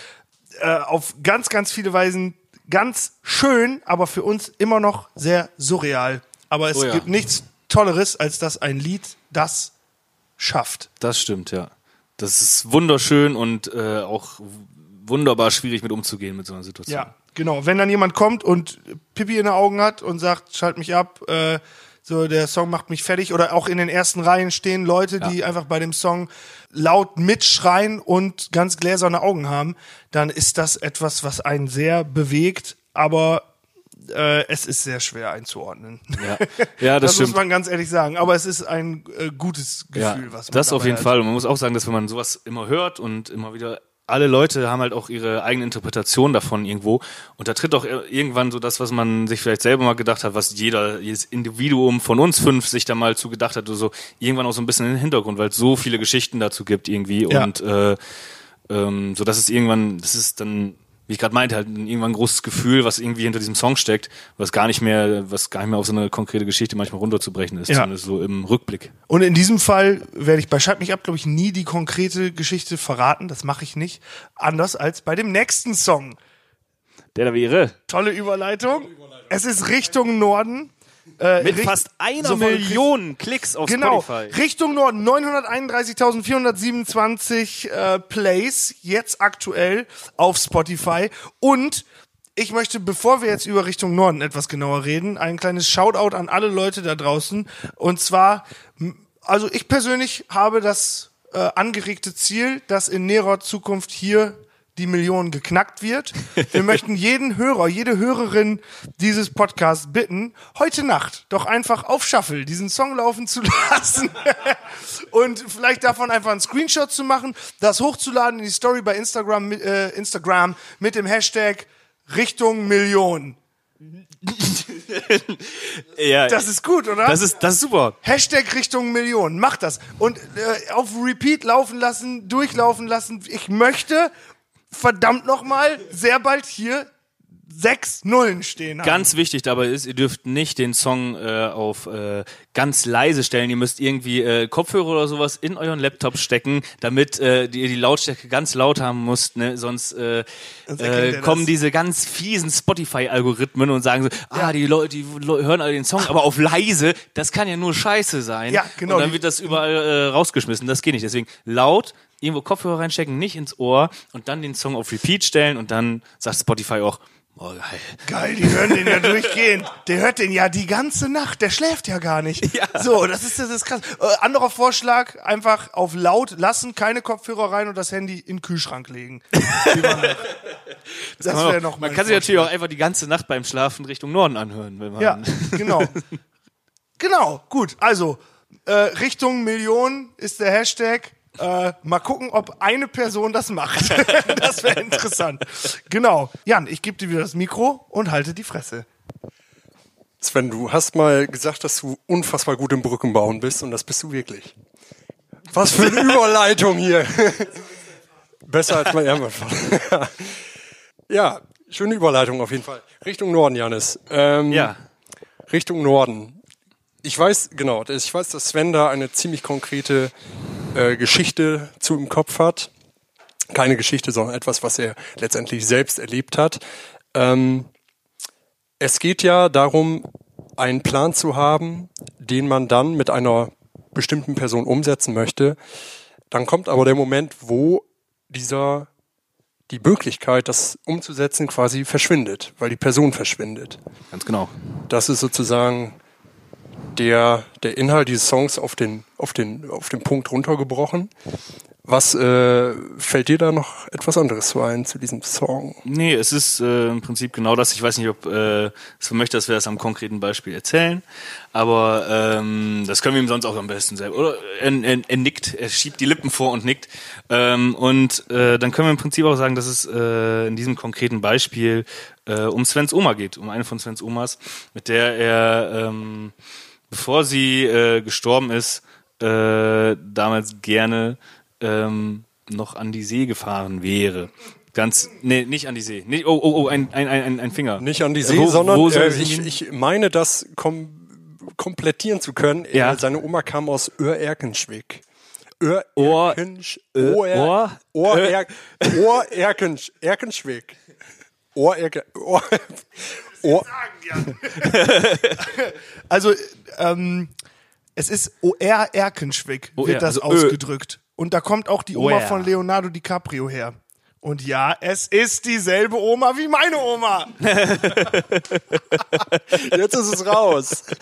äh, auf ganz, ganz viele Weisen ganz schön, aber für uns immer noch sehr surreal. Aber es Oh ja. gibt nichts Tolleres, als dass ein Lied das schafft. Das stimmt, ja. Das ist wunderschön und äh, auch wunderbar schwierig mit umzugehen mit so einer Situation. Ja, genau. Wenn dann jemand kommt und Pipi in den Augen hat und sagt, schalt mich ab, äh, so der Song macht mich fertig oder auch in den ersten Reihen stehen Leute, die einfach bei dem Song laut mitschreien und ganz gläserne Augen haben, dann ist das etwas, was einen sehr bewegt, aber äh, es ist sehr schwer einzuordnen. Ja, <laughs> ja das, Das, stimmt. muss man ganz ehrlich sagen. Aber es ist ein äh, gutes ja, Gefühl, was man das auf jeden hat. Fall. Und man muss auch sagen, dass wenn man sowas immer hört und immer wieder alle Leute haben halt auch ihre eigene Interpretation davon irgendwo. Und da tritt auch irgendwann so das, was man sich vielleicht selber mal gedacht hat, was jeder, jedes Individuum von uns fünf sich da mal zu gedacht hat oder so, irgendwann auch so ein bisschen in den Hintergrund, weil es so viele Geschichten dazu gibt irgendwie. Ja. Und äh, ähm, so dass es irgendwann, das ist dann, wie ich gerade meinte, halt irgendwann ein großes Gefühl, was irgendwie hinter diesem Song steckt, was gar nicht mehr, was gar nicht mehr auf so eine konkrete Geschichte manchmal runterzubrechen ist, Ja. zumindest so im Rückblick. Und in diesem Fall werde ich bei Schalt mich ab, glaube ich, nie die konkrete Geschichte verraten. Das mache ich nicht. Anders als bei dem nächsten Song. Der da wäre. Tolle Überleitung. Es ist Richtung Norden. Äh, Mit fast einer sofort Million Klicks auf Genau, Spotify. Richtung Norden, 931.427 äh, Plays, jetzt aktuell auf Spotify. Und ich möchte, bevor wir jetzt über Richtung Norden etwas genauer reden, ein kleines Shoutout an alle Leute da draußen. Und zwar, also ich persönlich habe das äh, angeregte Ziel, dass in näherer Zukunft hier die Million geknackt wird. Wir <laughs> möchten jeden Hörer, jede Hörerin dieses Podcasts bitten, heute Nacht doch einfach auf Shuffle diesen Song laufen zu <laughs> lassen und vielleicht davon einfach einen Screenshot zu machen, das hochzuladen in die Story bei Instagram, mit- äh, Instagram mit dem Hashtag Richtung Million. <laughs> Ja, Das ist gut, oder? das ist, das ist super. Hashtag Richtung Million. Mach das. Und äh, auf Repeat laufen lassen, durchlaufen lassen. Ich möchte verdammt nochmal sehr bald hier sechs Nullen stehen haben. Ganz wichtig dabei ist, ihr dürft nicht den Song äh, auf äh, ganz leise stellen. Ihr müsst irgendwie äh, Kopfhörer oder sowas in euren Laptop stecken, damit äh, die, ihr die Lautstärke ganz laut haben müsst. Ne? Sonst äh, äh, kommen das. diese ganz fiesen Spotify-Algorithmen und sagen so, ah, die Leute, die Le- hören alle den Song, aber auf leise, das kann ja nur Scheiße sein. Ja, genau. Und dann Die- wird das überall äh, rausgeschmissen. Das geht nicht. Deswegen laut, irgendwo Kopfhörer reinstecken, nicht ins Ohr und dann den Song auf Repeat stellen und dann sagt Spotify auch, oh geil. Geil, die hören den ja durchgehend. Der hört den ja die ganze Nacht. Der schläft ja gar nicht. So, das ist, das ist krass. Äh, anderer Vorschlag, einfach auf laut lassen, keine Kopfhörer rein und das Handy in den Kühlschrank legen. <laughs> Das wäre noch Man kann sich natürlich auch einfach die ganze Nacht beim Schlafen Richtung Norden anhören, wenn man. Ja, <laughs> genau. genau, gut. Also, äh, Richtung Million ist der Hashtag. Äh, mal gucken, ob eine Person das macht. <laughs> das wäre interessant. Genau. Jan, ich gebe dir wieder das Mikro und halte die Fresse. Sven, du hast mal gesagt, dass du unfassbar gut im Brückenbauen bist und das bist du wirklich. Was für eine <laughs> Überleitung hier. Besser als mein Ehrenmann. <laughs> ja, schöne Überleitung auf jeden Fall. Richtung Norden, Janis. Ähm, Ja. Richtung Norden. Ich weiß, genau, ich weiß, dass Sven da eine ziemlich konkrete äh, Geschichte zu im Kopf hat. Keine Geschichte, sondern etwas, was er letztendlich selbst erlebt hat. Ähm, es geht ja darum, einen Plan zu haben, den man dann mit einer bestimmten Person umsetzen möchte. Dann kommt aber der Moment, wo dieser die Möglichkeit, das umzusetzen, quasi verschwindet, weil die Person verschwindet. Ganz genau. Das ist sozusagen der, der Inhalt dieses Songs auf den, auf den, auf den Punkt runtergebrochen. Was äh, fällt dir da noch etwas anderes zu ein zu diesem Song? Nee, es ist äh, im Prinzip genau das. Ich weiß nicht, ob äh, es möchte, dass wir das am konkreten Beispiel erzählen, aber ähm, das können wir ihm sonst auch am besten selber. Oder er, er, er nickt, er schiebt die Lippen vor und nickt. Ähm, und äh, dann können wir im Prinzip auch sagen, dass es äh, in diesem konkreten Beispiel äh, um Svens Oma geht, um eine von Svens Omas, mit der er, ähm, bevor sie äh, gestorben ist, äh, damals gerne ähm, noch an die See gefahren wäre. Ganz, nee, nicht an die See. Nee, oh, oh, oh, ein, ein, ein, ein Finger. Nicht an die Äh, See, wo- sondern wo äh, ich, ich meine, das kom komplettieren zu können. Ja. Äh, seine Oma kam aus Öhr-Erkenschwick. Ohr- Öhr-Erkensch- Ö- Ohr- Ohr- Ohr- Ohr-Erkensch- Erkenschwick. Ohr-Erke- Ohr- Ohr- <laughs> Also, ähm, es ist OR Erkenschwick, OR, wird das also Ö. ausgedrückt. Und da kommt auch die Oma OR. von Leonardo DiCaprio her. Und ja, es ist dieselbe Oma wie meine Oma. <laughs> Jetzt ist es raus. <laughs>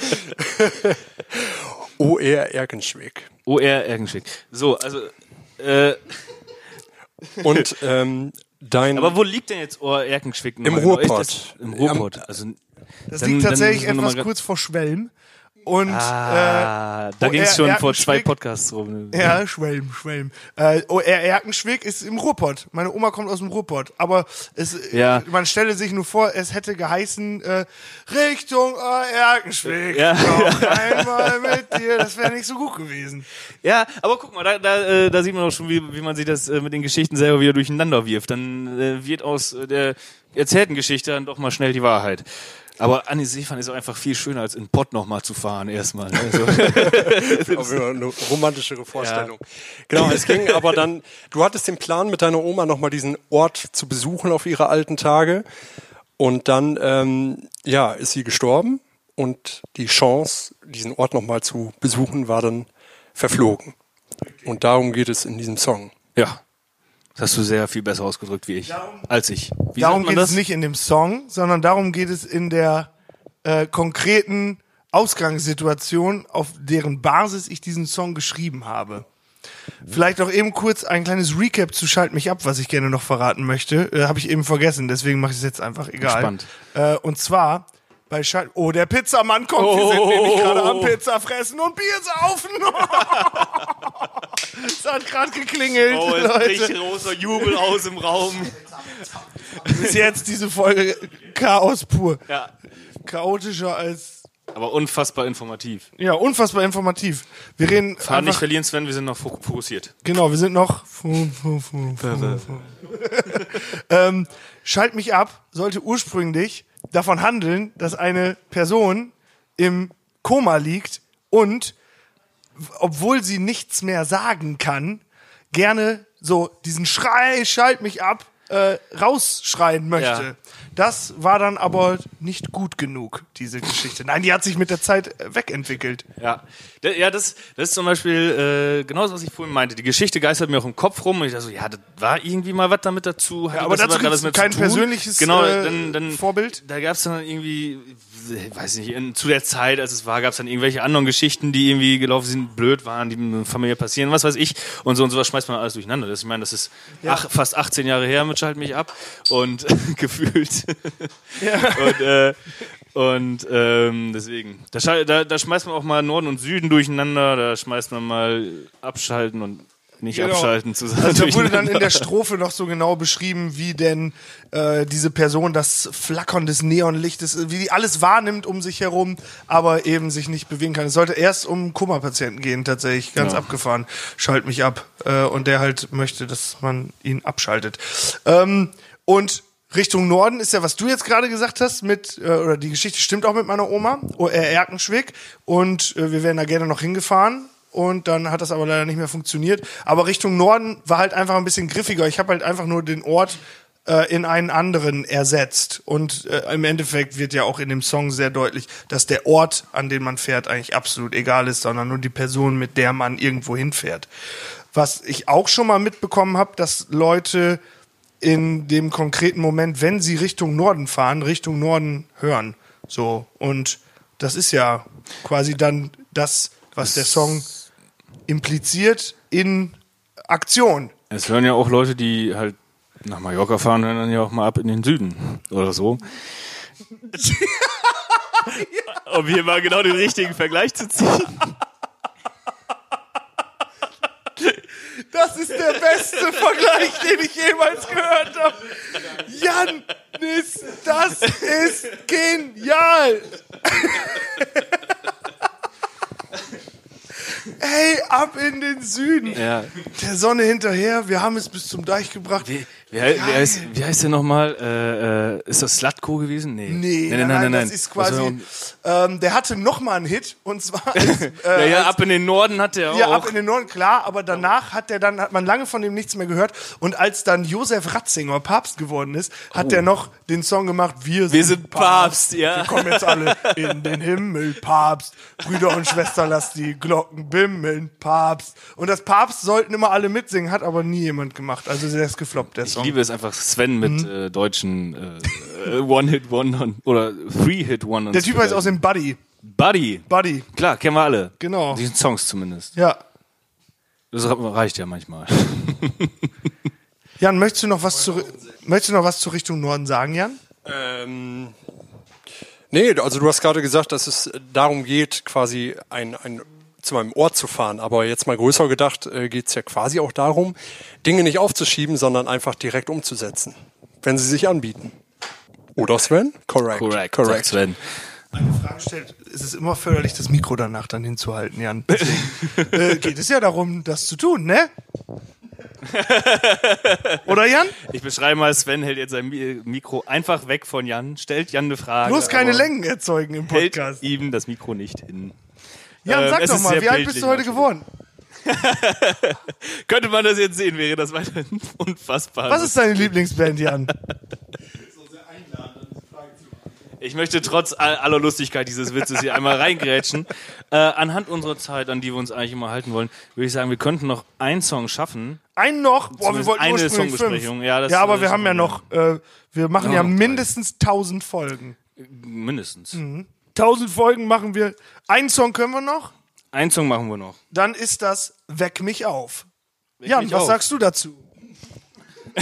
OR-Erkenschwick. OR Ergenschwick. So, also, äh, Und ähm, dein... aber wo liegt denn jetzt Ohr Erkenschwick? Im? Ruhrpott. Im Ruhrpott. Also, Das Dann- liegt tatsächlich müssen wir noch etwas mal- kurz vor Schwelm. Und ah, äh, da ging es schon vor zwei Podcasts rum. Ja, Schwelm, Schwelm. Äh, OR Erkenschwick ist im Ruhrpott. Meine Oma kommt aus dem Ruhrpott. Aber es, Ja. man stelle sich nur vor, es hätte geheißen, äh, Richtung OR Erkenschwick. Ja. Noch <laughs> einmal mit dir. Das wäre nicht so gut gewesen. Ja, aber guck mal, da, da, äh, da sieht man auch schon, wie, wie man sich das äh, mit den Geschichten selber wieder durcheinander wirft. Dann äh, wird aus äh, der erzählten Geschichte dann doch mal schnell die Wahrheit. Aber an die See fahren ist auch einfach viel schöner, als in Pott nochmal zu fahren erstmal. ne? Also, <laughs> Auf eine romantischere Vorstellung. Genau, es ging aber dann, du hattest den Plan, mit deiner Oma nochmal diesen Ort zu besuchen auf ihre alten Tage. Und dann, ähm, ja, ist sie gestorben und die Chance, diesen Ort nochmal zu besuchen, war dann verflogen. Und darum geht es in diesem Song. ja, das hast du sehr viel besser ausgedrückt wie ich. als ich. Wie darum geht es nicht in dem Song, sondern darum geht es in der äh, konkreten Ausgangssituation, auf deren Basis ich diesen Song geschrieben habe. Vielleicht auch eben kurz ein kleines Recap zu Schalt mich ab, was ich gerne noch verraten möchte. Äh, Habe ich eben vergessen, deswegen mache ich es jetzt einfach egal. Spannend. Äh, und zwar bei Schalt. Oh, der Pizzamann kommt. Wir sind nämlich gerade am Pizza fressen und Bier saufen. <laughs> es hat gerade geklingelt, Oh, es Leute. bricht großer Jubel aus im Raum. Bis jetzt diese Folge Chaos pur. Ja. Chaotischer als. Aber unfassbar informativ. Ja, unfassbar informativ. Wir reden. Fahren nicht verlieren, Sven, wir sind noch fok- fokussiert. genau, wir sind noch. Fu, fu, fu. <laughs> ähm, Schalt mich ab sollte ursprünglich davon handeln, dass eine Person im Koma liegt und, obwohl sie nichts mehr sagen kann, gerne so diesen Schrei, schalt mich ab, äh, rausschreien möchte. Ja. Das war dann aber nicht gut genug, diese Geschichte. Nein, die hat sich mit der Zeit äh, wegentwickelt. Ja, ja das, das ist zum Beispiel äh, genau das, was ich vorhin meinte. Die Geschichte geistert mir auch im Kopf rum und ich dachte so, ja, das war irgendwie mal was damit dazu. Hatte aber das dazu gibt's mit kein persönliches, genau, äh, dann, dann, Vorbild? Da gab es dann irgendwie, weiß nicht, in, zu der Zeit, als es war, gab es dann irgendwelche anderen Geschichten, die irgendwie gelaufen sind, blöd waren, die mit Familie passieren, was weiß ich. Und so und sowas schmeißt man alles durcheinander. Das, ich meine, das ist ach, fast 18 Jahre her mit Schalt mich ab und <laughs> gefühlt. Und, äh, und ähm, deswegen, da, da, da schmeißt man auch mal Norden und Süden durcheinander, da schmeißt man mal abschalten und nicht Genau. abschalten zusammen. Also da wurde dann in der <laughs> Strophe noch so genau beschrieben, wie denn äh, diese Person das Flackern des Neonlichtes, wie die alles wahrnimmt um sich herum, aber eben sich nicht bewegen kann. Es sollte erst um Kummerpatienten gehen, tatsächlich, ganz Ja. abgefahren. Schalt mich ab. Äh, und der halt möchte, dass man ihn abschaltet. Ähm, und Richtung Norden ist ja, was du jetzt gerade gesagt hast, mit, äh, oder die Geschichte stimmt auch mit meiner Oma, oh, äh, Erkenschwick. Und äh, wir wären da gerne noch hingefahren. Und dann hat das aber leider nicht mehr funktioniert. Aber Richtung Norden war halt einfach ein bisschen griffiger. Ich habe halt einfach nur den Ort äh, in einen anderen ersetzt. Und äh, im Endeffekt wird ja auch in dem Song sehr deutlich, dass der Ort, an den man fährt, eigentlich absolut egal ist, sondern nur die Person, mit der man irgendwo hinfährt. Was ich auch schon mal mitbekommen habe, dass Leute in dem konkreten Moment, wenn sie Richtung Norden fahren, Richtung Norden hören. So. Und das ist ja quasi dann das, was der Song impliziert in Aktion. Es hören ja auch Leute, die halt nach Mallorca fahren, hören dann ja auch mal ab in den Süden oder so. <laughs> um hier mal genau den richtigen Vergleich zu ziehen. Das ist der beste Vergleich, den ich jemals gehört habe. Jan, das ist genial. Ey, ab in den Süden. Ja. Der Sonne hinterher, wir haben es bis zum Deich gebracht. Wie, wie, hei- wie, heißt, wie heißt der nochmal? Äh, äh, ist das Slatko gewesen? Nee. Nee, nein, nein, das ist quasi. Ähm, der hatte noch mal einen Hit und zwar. Als, <laughs> äh, ja, ja, als- ab in den Norden hat der Ja, auch. ab in den Norden, klar, aber danach hat der dann, hat man lange von dem nichts mehr gehört. Und als dann Josef Ratzinger Papst geworden ist, hat der noch den Song gemacht, Wir sind, Wir sind Papst, ja. Wir kommen jetzt alle in den Himmel, Papst. Brüder und Schwestern, lass die Glocken bimmeln, Papst. Und das Papst sollten immer alle mitsingen, hat aber nie jemand gemacht. Also der ist gefloppt, der ich Song. liebe es einfach Sven mit Mhm. äh, deutschen äh, äh, One-Hit-Wondern oder Three-Hit-Wondern. Der Typ heißt aus dem Buddy. Buddy. Buddy, Klar, kennen wir alle. Genau. Die Songs zumindest. ja. Das reicht ja manchmal. <laughs> Jan, möchtest du noch was zu, möchtest du noch was zur Richtung Norden sagen, Jan? Ähm, nee, also du hast gerade gesagt, dass es darum geht, quasi ein, ein, zu einem Ort zu fahren. Aber jetzt mal größer gedacht, äh, geht es ja quasi auch darum, Dinge nicht aufzuschieben, sondern einfach direkt umzusetzen, wenn sie sich anbieten. Oder Sven? Correct. Korrekt. Correct. sagt Sven. eine Frage stellt, ist es immer förderlich, das Mikro danach dann hinzuhalten, Jan. Deswegen, <laughs> äh, geht es ja darum, das zu tun, ne? <laughs> Oder Jan? Ich beschreibe mal, Sven hält jetzt sein Mi- Mikro einfach weg von Jan, stellt Jan eine Frage. Bloß keine Längen erzeugen im Hält Podcast. ihm das Mikro nicht hin. Jan, ähm, sag doch mal, wie alt bist du heute geworden? <laughs> Könnte man das jetzt sehen, wäre das weiterhin <laughs> unfassbar. Was ist deine Lieblingsband, Jan? <laughs> Ich möchte trotz all- aller Lustigkeit dieses Witzes hier einmal reingrätschen. Äh, anhand unserer Zeit, an die wir uns eigentlich immer halten wollen, würde ich sagen, wir könnten noch einen Song schaffen. Einen noch? Boah, wir wollten eine fünf. Songbesprechung. Ja, das- ja, aber das wir haben ja noch, äh, wir machen Ja, ja mindestens 1000 Folgen. Mindestens. 1000 Folgen machen wir. Einen Song können wir noch. Einen Song machen wir noch. Dann ist das Weck mich auf. Jan, mich was auf. sagst du dazu? <laughs>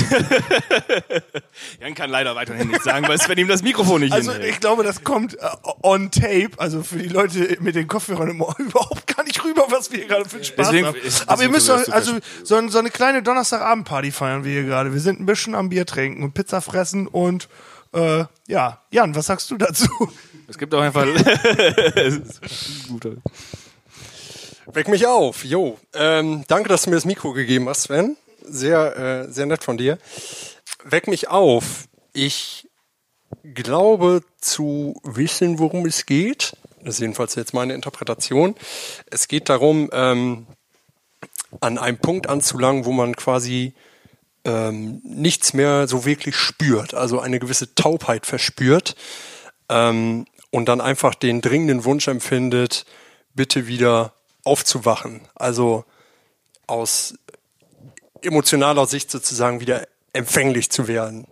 Jan kann leider weiterhin nichts sagen, weil Sven ihm das Mikrofon nicht Also hinhält. ich glaube, das kommt äh, on tape, also für die Leute mit den Kopfhörern im Ohr <laughs> überhaupt gar nicht rüber, was wir hier gerade für einen Spaß Deswegen haben. ist- Aber ihr deswegen müsst doch, also so, ein- so eine kleine Donnerstagabendparty feiern wir hier gerade. Wir sind ein bisschen am Bier trinken und Pizza fressen und äh, ja, Jan, was sagst du dazu? Es gibt auch einfach. Guter. Weck mich auf, jo. Ähm, danke, dass du mir das Mikro gegeben hast, Sven. Sehr, äh, sehr nett von dir. Weck mich auf. Ich glaube zu wissen, worum es geht. Das ist jedenfalls jetzt meine Interpretation. Es geht darum, ähm, an einem Punkt anzulangen, wo man quasi ähm, nichts mehr so wirklich spürt, also eine gewisse Taubheit verspürt ähm, und dann einfach den dringenden Wunsch empfindet, bitte wieder aufzuwachen. Also aus emotionaler Sicht sozusagen wieder empfänglich zu werden.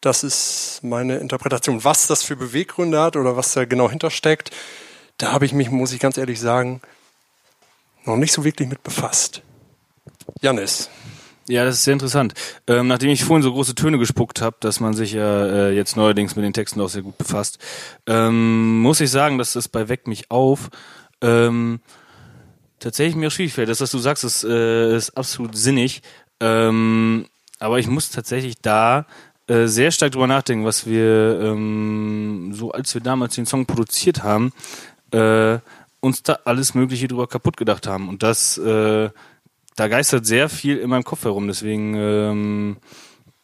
Das ist meine Interpretation. Was das für Beweggründe hat oder was da genau hintersteckt, da habe ich mich, muss ich ganz ehrlich sagen, noch nicht so wirklich mit befasst. Janis. Ja, das ist sehr interessant. Ähm, nachdem ich vorhin so große Töne gespuckt habe, dass man sich ja äh, jetzt neuerdings mit den Texten auch sehr gut befasst, ähm, muss ich sagen, dass das bei Weck mich auf ähm, tatsächlich mir schwierig fällt. Das, was du sagst, ist, äh, ist absolut sinnig. Ähm, aber ich muss tatsächlich da äh, sehr stark drüber nachdenken, was wir ähm, so, als wir damals den Song produziert haben, äh, uns da alles Mögliche drüber kaputt gedacht haben. Und das äh, da geistert sehr viel in meinem Kopf herum. Deswegen ähm,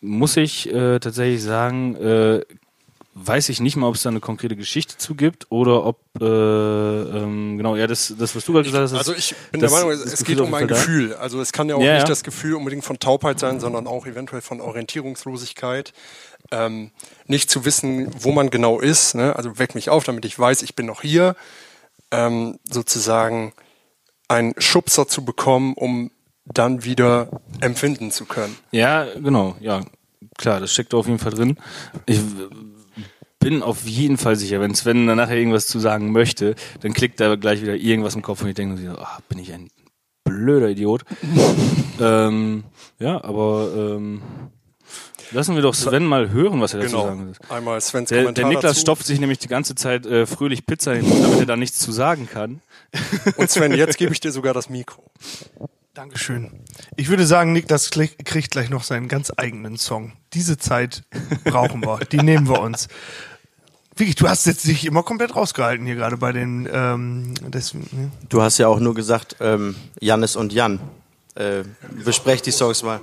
muss ich äh, tatsächlich sagen, äh, weiß ich nicht mal, ob es da eine konkrete Geschichte zu gibt oder ob äh, ähm, genau ja das das was du gerade gesagt hast. Also ich bin das- der Meinung, es Gefühl geht um ein Fall da. Gefühl. Also es kann ja auch Ja, nicht ja. das Gefühl unbedingt von Taubheit sein, sondern auch eventuell von Orientierungslosigkeit. Ähm, nicht zu wissen, wo man genau ist. Ne? Also weck mich auf, damit ich weiß, ich bin noch hier. Ähm, sozusagen einen Schubser zu bekommen, um dann wieder empfinden zu können. Ja, genau, ja, klar, das steckt auf jeden Fall drin. Ich bin auf jeden Fall sicher, wenn Sven dann nachher irgendwas zu sagen möchte, dann klickt da gleich wieder irgendwas im Kopf und ich denke so, ah, bin ich ein blöder Idiot. <laughs> ähm, ja, aber ähm, lassen wir doch Sven mal hören, was er dazu Genau. sagen will. Einmal Svens Der, Kommentar der Niklas dazu. stopft sich nämlich die ganze Zeit äh, fröhlich Pizza hin, damit er da nichts zu sagen kann. Und Sven, jetzt <laughs> gebe ich dir sogar das Mikro. Dankeschön. Ich würde sagen, Niklas kli- kriegt gleich noch seinen ganz eigenen Song. Diese Zeit brauchen wir. Die nehmen wir uns. Wirklich, du hast jetzt dich immer komplett rausgehalten hier gerade bei den. Ähm, deswegen, ne? Du hast ja auch nur gesagt, ähm, Jannis und Jan. Äh, besprecht die Songs mal.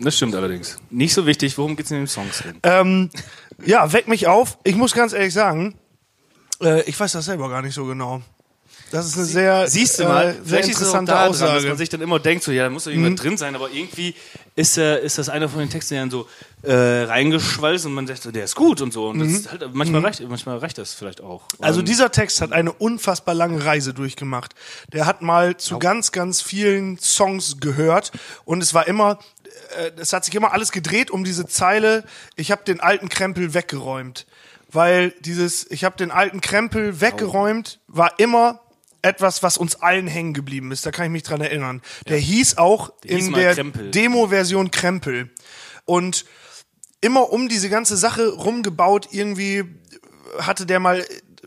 Das stimmt allerdings. Nicht so wichtig, worum geht's in den Songs denn? ähm, ja, weck mich auf. Ich muss ganz ehrlich sagen, äh, ich weiß das selber gar nicht so genau. Das ist eine sehr, Siehst du äh, mal, sehr vielleicht ist interessante da dran, dass Aussage. man sich dann immer denkt, so, ja, da muss doch irgendwas drin sein, aber irgendwie ist, äh, ist das einer von den Texten dann so äh, reingeschwalzt und man sagt so, der ist gut und so. Und das ist halt, manchmal, reicht, manchmal reicht das vielleicht auch. Also Und- dieser Text hat eine unfassbar lange Reise durchgemacht. Der hat mal zu ganz, ganz vielen Songs gehört und es war immer, äh, es hat sich immer alles gedreht um diese Zeile, ich habe den alten Krempel weggeräumt. Weil dieses, ich habe den alten Krempel weggeräumt, war immer etwas, was uns allen hängen geblieben ist. Da kann ich mich dran erinnern. Der hieß auch hieß in mal der. Demo-Version Krempel. Und immer um diese ganze Sache rumgebaut, irgendwie hatte der mal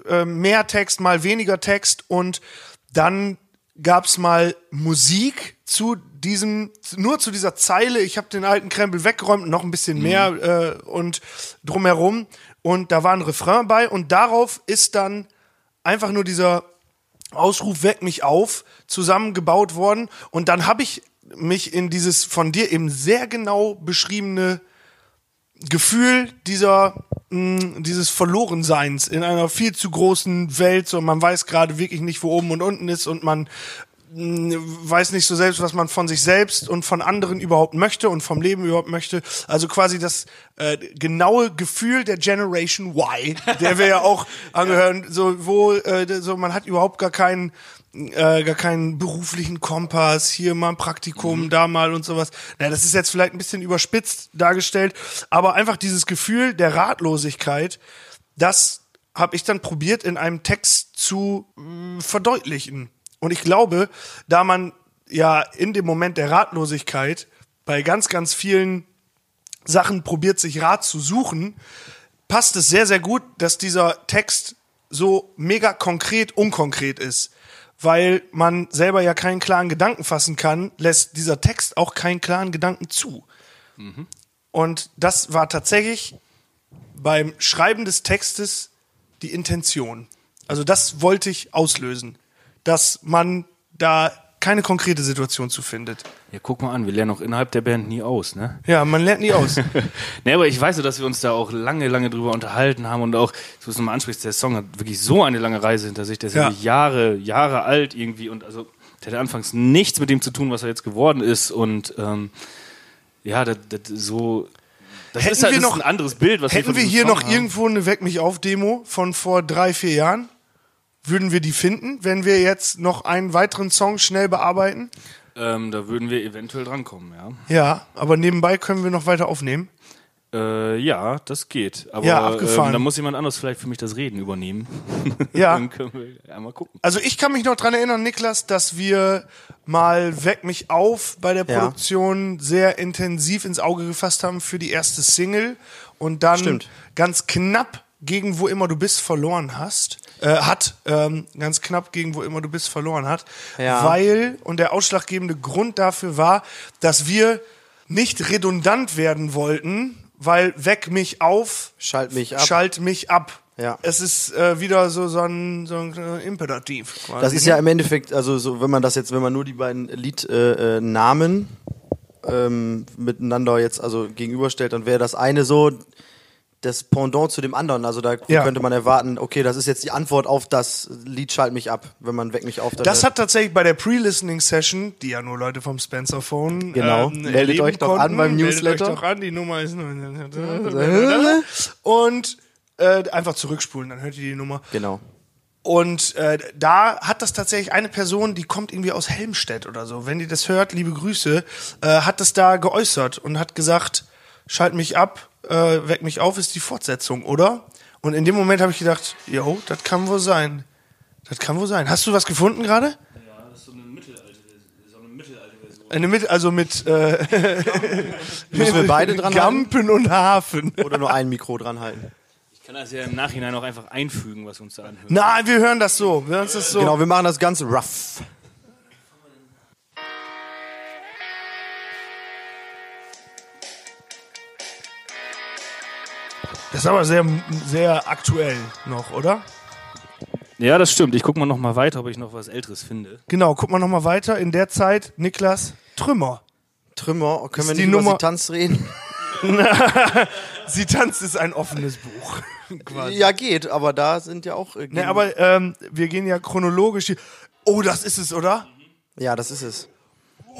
äh, mehr Text, mal weniger Text und dann gab's mal Musik zu diesem, nur zu dieser Zeile, ich habe den alten Krempel weggeräumt, noch ein bisschen mehr äh, und drumherum und da war ein Refrain bei und darauf ist dann einfach nur dieser Ausruf Weck mich auf zusammengebaut worden. Und dann habe ich mich in dieses von dir eben sehr genau beschriebene Gefühl dieser mh, dieses Verlorenseins in einer viel zu großen Welt, so man weiß gerade wirklich nicht, wo oben und unten ist. Und man weiß nicht so selbst, was man von sich selbst und von anderen überhaupt möchte und vom Leben überhaupt möchte. Also quasi das äh, genaue Gefühl der Generation Y, der wir ja auch <laughs> angehören, so wo äh, so man hat überhaupt gar keinen äh, gar keinen beruflichen Kompass, hier mal ein Praktikum, da mal und sowas. Na, das ist jetzt vielleicht ein bisschen überspitzt dargestellt, aber einfach dieses Gefühl der Ratlosigkeit, das habe ich dann probiert in einem Text zu mh, verdeutlichen. Und ich glaube, da man ja in dem Moment der Ratlosigkeit bei ganz, ganz vielen Sachen probiert, sich Rat zu suchen, passt es sehr, sehr gut, dass dieser Text so mega konkret unkonkret ist. Weil man selber ja keinen klaren Gedanken fassen kann, lässt dieser Text auch keinen klaren Gedanken zu. Und das war tatsächlich beim Schreiben des Textes die Intention. Also das wollte ich auslösen, dass man da keine konkrete Situation zu findet. Ja, guck mal an, wir lernen auch innerhalb der Band nie aus, ne? Ja, man lernt nie aus. <laughs> ne, aber ich weiß so, dass wir uns da auch lange, lange drüber unterhalten haben und auch, so es nochmal ansprichst, der Song hat wirklich so eine lange Reise hinter sich, der ist Ja. wirklich Jahre, Jahre alt irgendwie und also der hatte anfangs nichts mit dem zu tun, was er jetzt geworden ist und ähm, ja, das, das so das Hätten ist halt wir noch- ein anderes Bild, was Hätten wir diesem hier Song noch haben. irgendwo eine Weck mich auf Demo von vor drei, vier Jahren? Würden wir die finden, wenn wir jetzt noch einen weiteren Song schnell bearbeiten? ähm, da würden wir eventuell drankommen, ja. Ja, aber nebenbei können wir noch weiter aufnehmen. Äh, ja, das geht. Aber Ja, abgefahren. Ähm, dann muss jemand anderes vielleicht für mich das Reden übernehmen. <laughs> Ja. dann können wir einmal gucken. Also ich kann mich noch dran erinnern, Niklas, dass wir mal Weck mich auf bei der Ja. Produktion sehr intensiv ins Auge gefasst haben für die erste Single und dann Stimmt. ganz knapp gegen wo immer du bist verloren hast, äh, hat, ähm, ganz knapp gegen wo immer du bist verloren hat, Ja. weil, und der ausschlaggebende Grund dafür war, dass wir nicht redundant werden wollten, weil Weck mich auf, Schalt mich ab. schalt mich ab. Ja. Es ist äh, wieder so, so, ein, so ein Imperativ. Quasi. Das ist ja im Endeffekt, also so, wenn man das jetzt, wenn man nur die beiden Liednamen äh, äh, ähm, miteinander jetzt also gegenüberstellt, dann wäre das eine so das Pendant zu dem anderen. Also da Ja. könnte man erwarten, okay, das ist jetzt die Antwort auf das Lied Schalt mich ab, wenn man Weck mich auf. Das hört. hat tatsächlich bei der Pre-Listening-Session, die ja nur Leute vom Spencer Phone Genau. ähm, Meldet euch doch an beim Meldet Newsletter. euch doch an, die Nummer ist <laughs> und äh, einfach zurückspulen, dann hört ihr die Nummer. Genau. Und äh, da hat das tatsächlich eine Person, die kommt irgendwie aus Helmstedt oder so. Wenn die das hört, liebe Grüße, äh, hat das da geäußert und hat gesagt, schalt mich ab, äh, weck mich auf, ist die Fortsetzung, oder? Und in dem Moment habe ich gedacht, jo, das kann wohl sein. Das kann wohl sein. Hast du was gefunden gerade? Ja, das ist so eine mittelalte, so eine mittelalte Version. Eine mit, also mit äh, <laughs> Müssen wir beide dran halten? Gampen und Hafen. Oder nur ein Mikro dran halten. Ich kann das ja im Nachhinein auch einfach einfügen, was wir uns da anhören. Nein, wir hören das so. Wir hören das so. Genau, wir machen das ganz rough. Das ist aber sehr, sehr aktuell noch, oder? Ja, das stimmt. Ich gucke mal noch mal weiter, ob ich noch was Älteres finde. Genau, guck mal nochmal weiter. In der Zeit, Niklas, Trümmer. Trümmer, können wir Ist nicht die über Nummer- sie Tanz reden? <laughs> Sie tanzt ist ein offenes Buch. <laughs> Quasi. Ja, geht, aber da sind ja auch. Äh, Ne, aber ähm, wir gehen ja chronologisch. hier- Oh, das ist es, oder? ja, das ist es.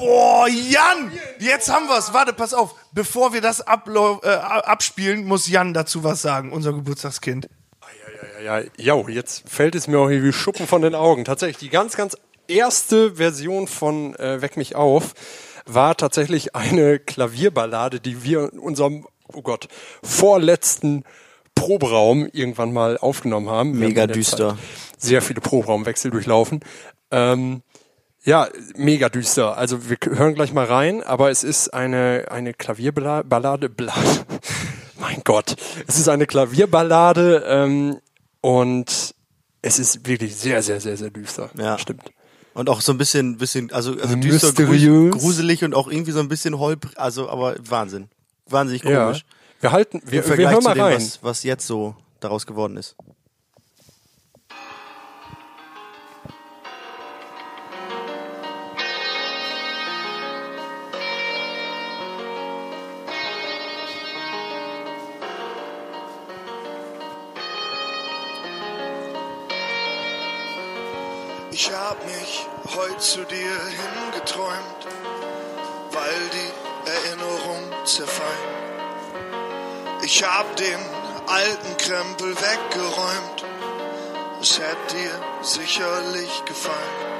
Oh, Jan! Jetzt haben wir's. Warte, pass auf. Bevor wir das äh, abspielen, muss Jan dazu was sagen, unser Geburtstagskind. Ja, ja, ja, jetzt fällt es mir auch hier wie Schuppen von den Augen. Tatsächlich, die ganz, ganz erste Version von äh, Weck mich auf war tatsächlich eine Klavierballade, die wir in unserem, oh Gott, vorletzten Proberaum irgendwann mal aufgenommen haben. Mega düster. Zeit Sehr viele Proberaumwechsel durchlaufen. Ähm, ja, mega düster. Also wir hören gleich mal rein, aber es ist eine, eine Klavierballade. <laughs> Ballade. mein Gott. Es ist eine Klavierballade ähm, und es ist wirklich sehr, sehr, sehr, sehr düster. Ja. Stimmt. Und auch so ein bisschen, bisschen also, also düster, mysteriös. grus- gruselig und auch irgendwie so ein bisschen holprig, also aber Wahnsinn. Wahnsinnig Ja. komisch. Wir halten, wir, wir hören zu mal dem, rein. was, was jetzt so daraus geworden ist. Zu dir hingeträumt, weil die Erinnerung zerfallen. Ich hab den alten Krempel weggeräumt, es hätte dir sicherlich gefallen.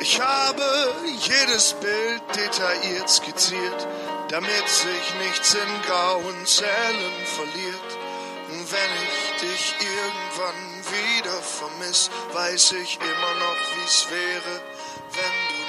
Ich habe jedes Bild detailliert skizziert, damit sich nichts in grauen Zellen verliert. Und wenn ich dich irgendwann wieder vermiss, weiß ich immer noch, wie's wäre, wenn du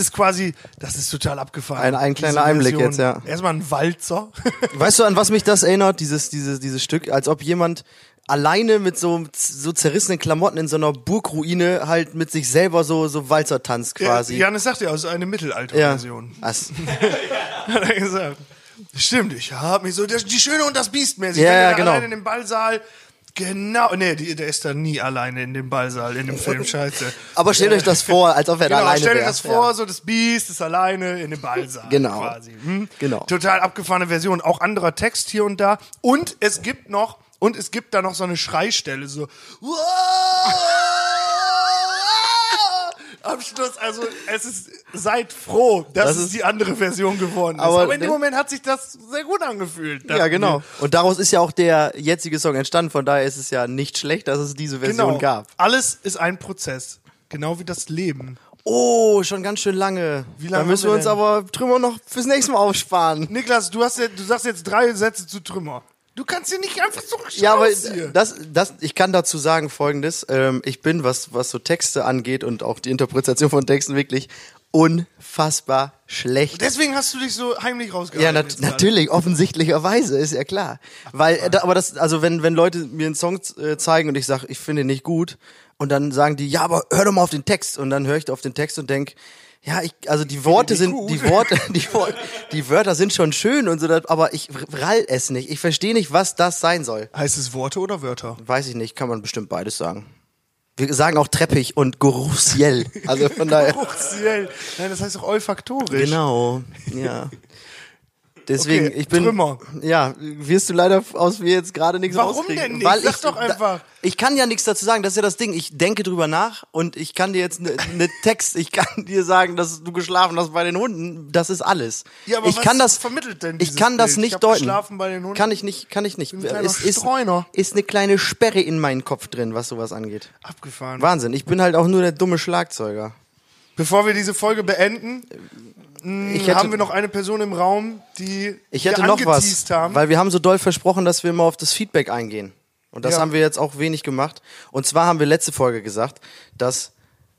ist quasi, das ist total abgefahren. Ein- ein kleiner Einblick jetzt, ja. Erstmal ein Walzer. <laughs> Weißt du, an was mich das erinnert, dieses, dieses, dieses Stück? Als ob jemand alleine mit so, so zerrissenen Klamotten in so einer Burgruine halt mit sich selber so, so Walzer tanzt quasi. Ja, Janis sagt ja, also eine Ja. Mittelalterversion. Das, <laughs> Hat er gesagt. Stimmt, ich habe mich so, das, die Schöne und das Biest mäßig. Ja, ja, genau. Alleine in dem Ballsaal. Genau, nee, der ist da nie alleine in dem Ballsaal, in dem Film, scheiße. aber stellt euch das vor, als ob er da Genau, alleine stell dir wäre. das vor, so das Biest ist alleine in dem Ballsaal. Genau. Quasi. Hm? Genau. Total abgefahrene Version, auch anderer Text hier und da. Und es gibt noch, und es gibt da noch so eine Schreistelle, so. <laughs> Am Schluss, also es ist, seid froh, dass Das es die andere Version geworden ist. Aber Aber, in dem ne- Moment hat sich das sehr gut angefühlt. Ja, genau. wir. Und daraus ist ja auch der jetzige Song entstanden. Von daher ist es ja nicht schlecht, dass es diese Version Genau. gab. Alles ist ein Prozess. Genau wie das Leben. Oh, schon ganz schön lange. Wie lange Da müssen wir wir uns aber Trümmer noch fürs nächste Mal aufsparen. Niklas, du, hast ja, du sagst jetzt drei Sätze zu Trümmer. Du kannst hier nicht einfach so Ja, aber das, das, ich kann dazu sagen Folgendes. Ähm, ich bin, was, was so Texte angeht und auch die Interpretation von Texten wirklich unfassbar schlecht. Deswegen hast du dich so heimlich rausgehalten. Ja, nat natürlich, offensichtlicherweise, ist ja klar. Weil, äh, da, aber das, also wenn, wenn Leute mir einen Song äh, zeigen und ich sage, ich finde ihn nicht gut, und dann sagen die, ja, aber hör doch mal auf den Text. Und dann höre ich auf den Text und denk, ja, ich, also die Worte sind, gut. die Worte, <laughs> die, Wor- <laughs> die Wörter sind schon schön und so, aber ich rall es nicht. Ich verstehe nicht, was das sein soll. Heißt es Worte oder Wörter? Weiß ich nicht, kann man bestimmt beides sagen. Wir sagen auch treppig und geruchsiell. Also von <laughs> daher. Geruchsiell. Nein, das heißt doch olfaktorisch. Genau, ja. Deswegen, Okay, ich bin. Trümmer. Ja, wirst du leider aus mir jetzt gerade nichts Warum rauskriegen. denn nicht? Weil Sag ich, doch einfach. Da, ich kann ja nichts dazu sagen, das ist ja das Ding. Ich denke drüber nach und ich kann dir jetzt ne, ne <laughs> Text, ich kann dir sagen, dass du geschlafen hast bei den Hunden. Das ist alles. Ja, aber ich was kann das, vermittelt denn Ich kann das Bild? Ich nicht hab deuten. geschlafen bei den Hunden. Kann ich nicht, kann ich nicht. ein ist, Streuner. ist eine kleine Sperre in meinen Kopf drin, was sowas angeht. Abgefahren. Wahnsinn. Ich bin halt auch nur der dumme Schlagzeuger. Bevor wir diese Folge beenden, Ich hätte- haben wir noch eine Person im Raum, die Ich hätte noch was, haben. weil wir haben so doll versprochen, dass wir mal auf das Feedback eingehen. Und das Ja. haben wir jetzt auch wenig gemacht. Und zwar haben wir letzte Folge gesagt, dass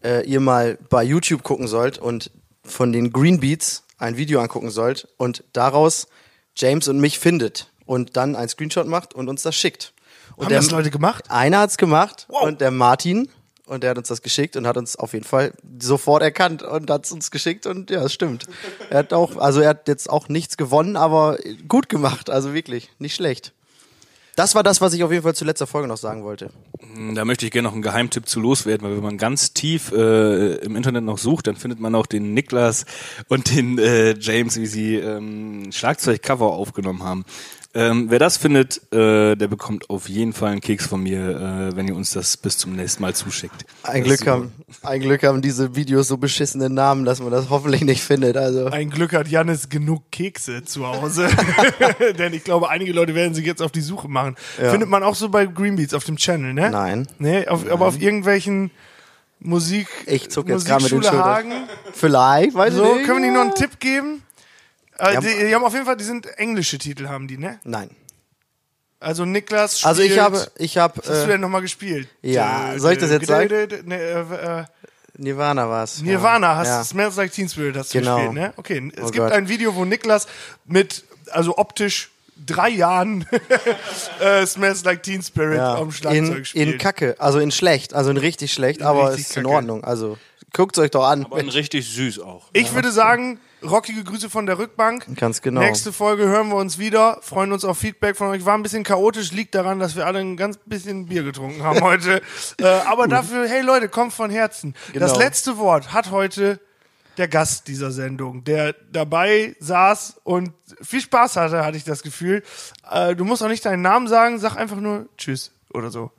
äh, ihr mal bei YouTube gucken sollt und von den Green Beats ein Video angucken sollt und daraus James und mich findet und dann ein Screenshot macht und uns das schickt. Und haben das Leute gemacht? Einer hat's gemacht Wow. und der Martin und der hat uns das geschickt und hat uns auf jeden Fall sofort erkannt und hat's uns geschickt und ja, es stimmt. Er hat auch, also er hat jetzt auch nichts gewonnen, aber gut gemacht, also wirklich, nicht schlecht. Das war das, was ich auf jeden Fall zu letzter Folge noch sagen wollte. Da möchte ich gerne noch einen Geheimtipp zu loswerden, weil wenn man ganz tief äh, im Internet noch sucht, dann findet man auch den Niklas und den äh, James, wie sie ähm, Schlagzeugcover aufgenommen haben. Ähm, wer das findet, äh, der bekommt auf jeden Fall einen Keks von mir, äh, wenn ihr uns das bis zum nächsten Mal zuschickt. Ein Das Glück haben, ein Glück haben diese Videos so beschissene Namen, dass man das hoffentlich nicht findet. Also Ein Glück hat Jannis genug Kekse zu Hause. <laughs> <laughs> Denn ich glaube, einige Leute werden sich jetzt auf die Suche machen. Findet man auch so bei Greenbeats auf dem Channel, ne? Nein. Nee, auf, aber auf irgendwelchen Musik. Ich zuck jetzt gerade mit den Musikschule Schultern. Hagen. vielleicht, weiß So, ich nicht. können wir die noch einen Tipp geben? Äh, Ja. die, die haben auf jeden Fall, die sind englische Titel, haben die, ne? Nein. Also Niklas spielt, Also ich habe, ich habe Was hast du äh, denn nochmal gespielt? ja, soll ich das jetzt sagen? ne, äh, äh, Nirvana war's. Nirvana, hast ja. du Smells Like Teen Spirit hast du Genau. gespielt, ne? Okay, es Oh gibt Gott. ein Video, wo Niklas mit, also optisch drei Jahren <laughs> äh, Smells Like Teen Spirit Ja, am Schlagzeug in, spielt. in Kacke, also in schlecht, also in richtig schlecht, aber richtig ist in Kacke. Ordnung. Also guckt's euch doch an. Aber richtig süß auch. Ich würde sagen, rockige Grüße von der Rückbank. Ganz genau. Nächste Folge hören wir uns wieder. Freuen uns auf Feedback von euch. War ein bisschen chaotisch, liegt daran, dass wir alle ein ganz bisschen Bier getrunken haben heute. <laughs> äh, aber dafür, hey Leute, kommt von Herzen. Das Genau. letzte Wort hat heute der Gast dieser Sendung, der dabei saß und viel Spaß hatte, hatte ich das Gefühl. Äh, du musst auch nicht deinen Namen sagen, sag einfach nur Tschüss oder so.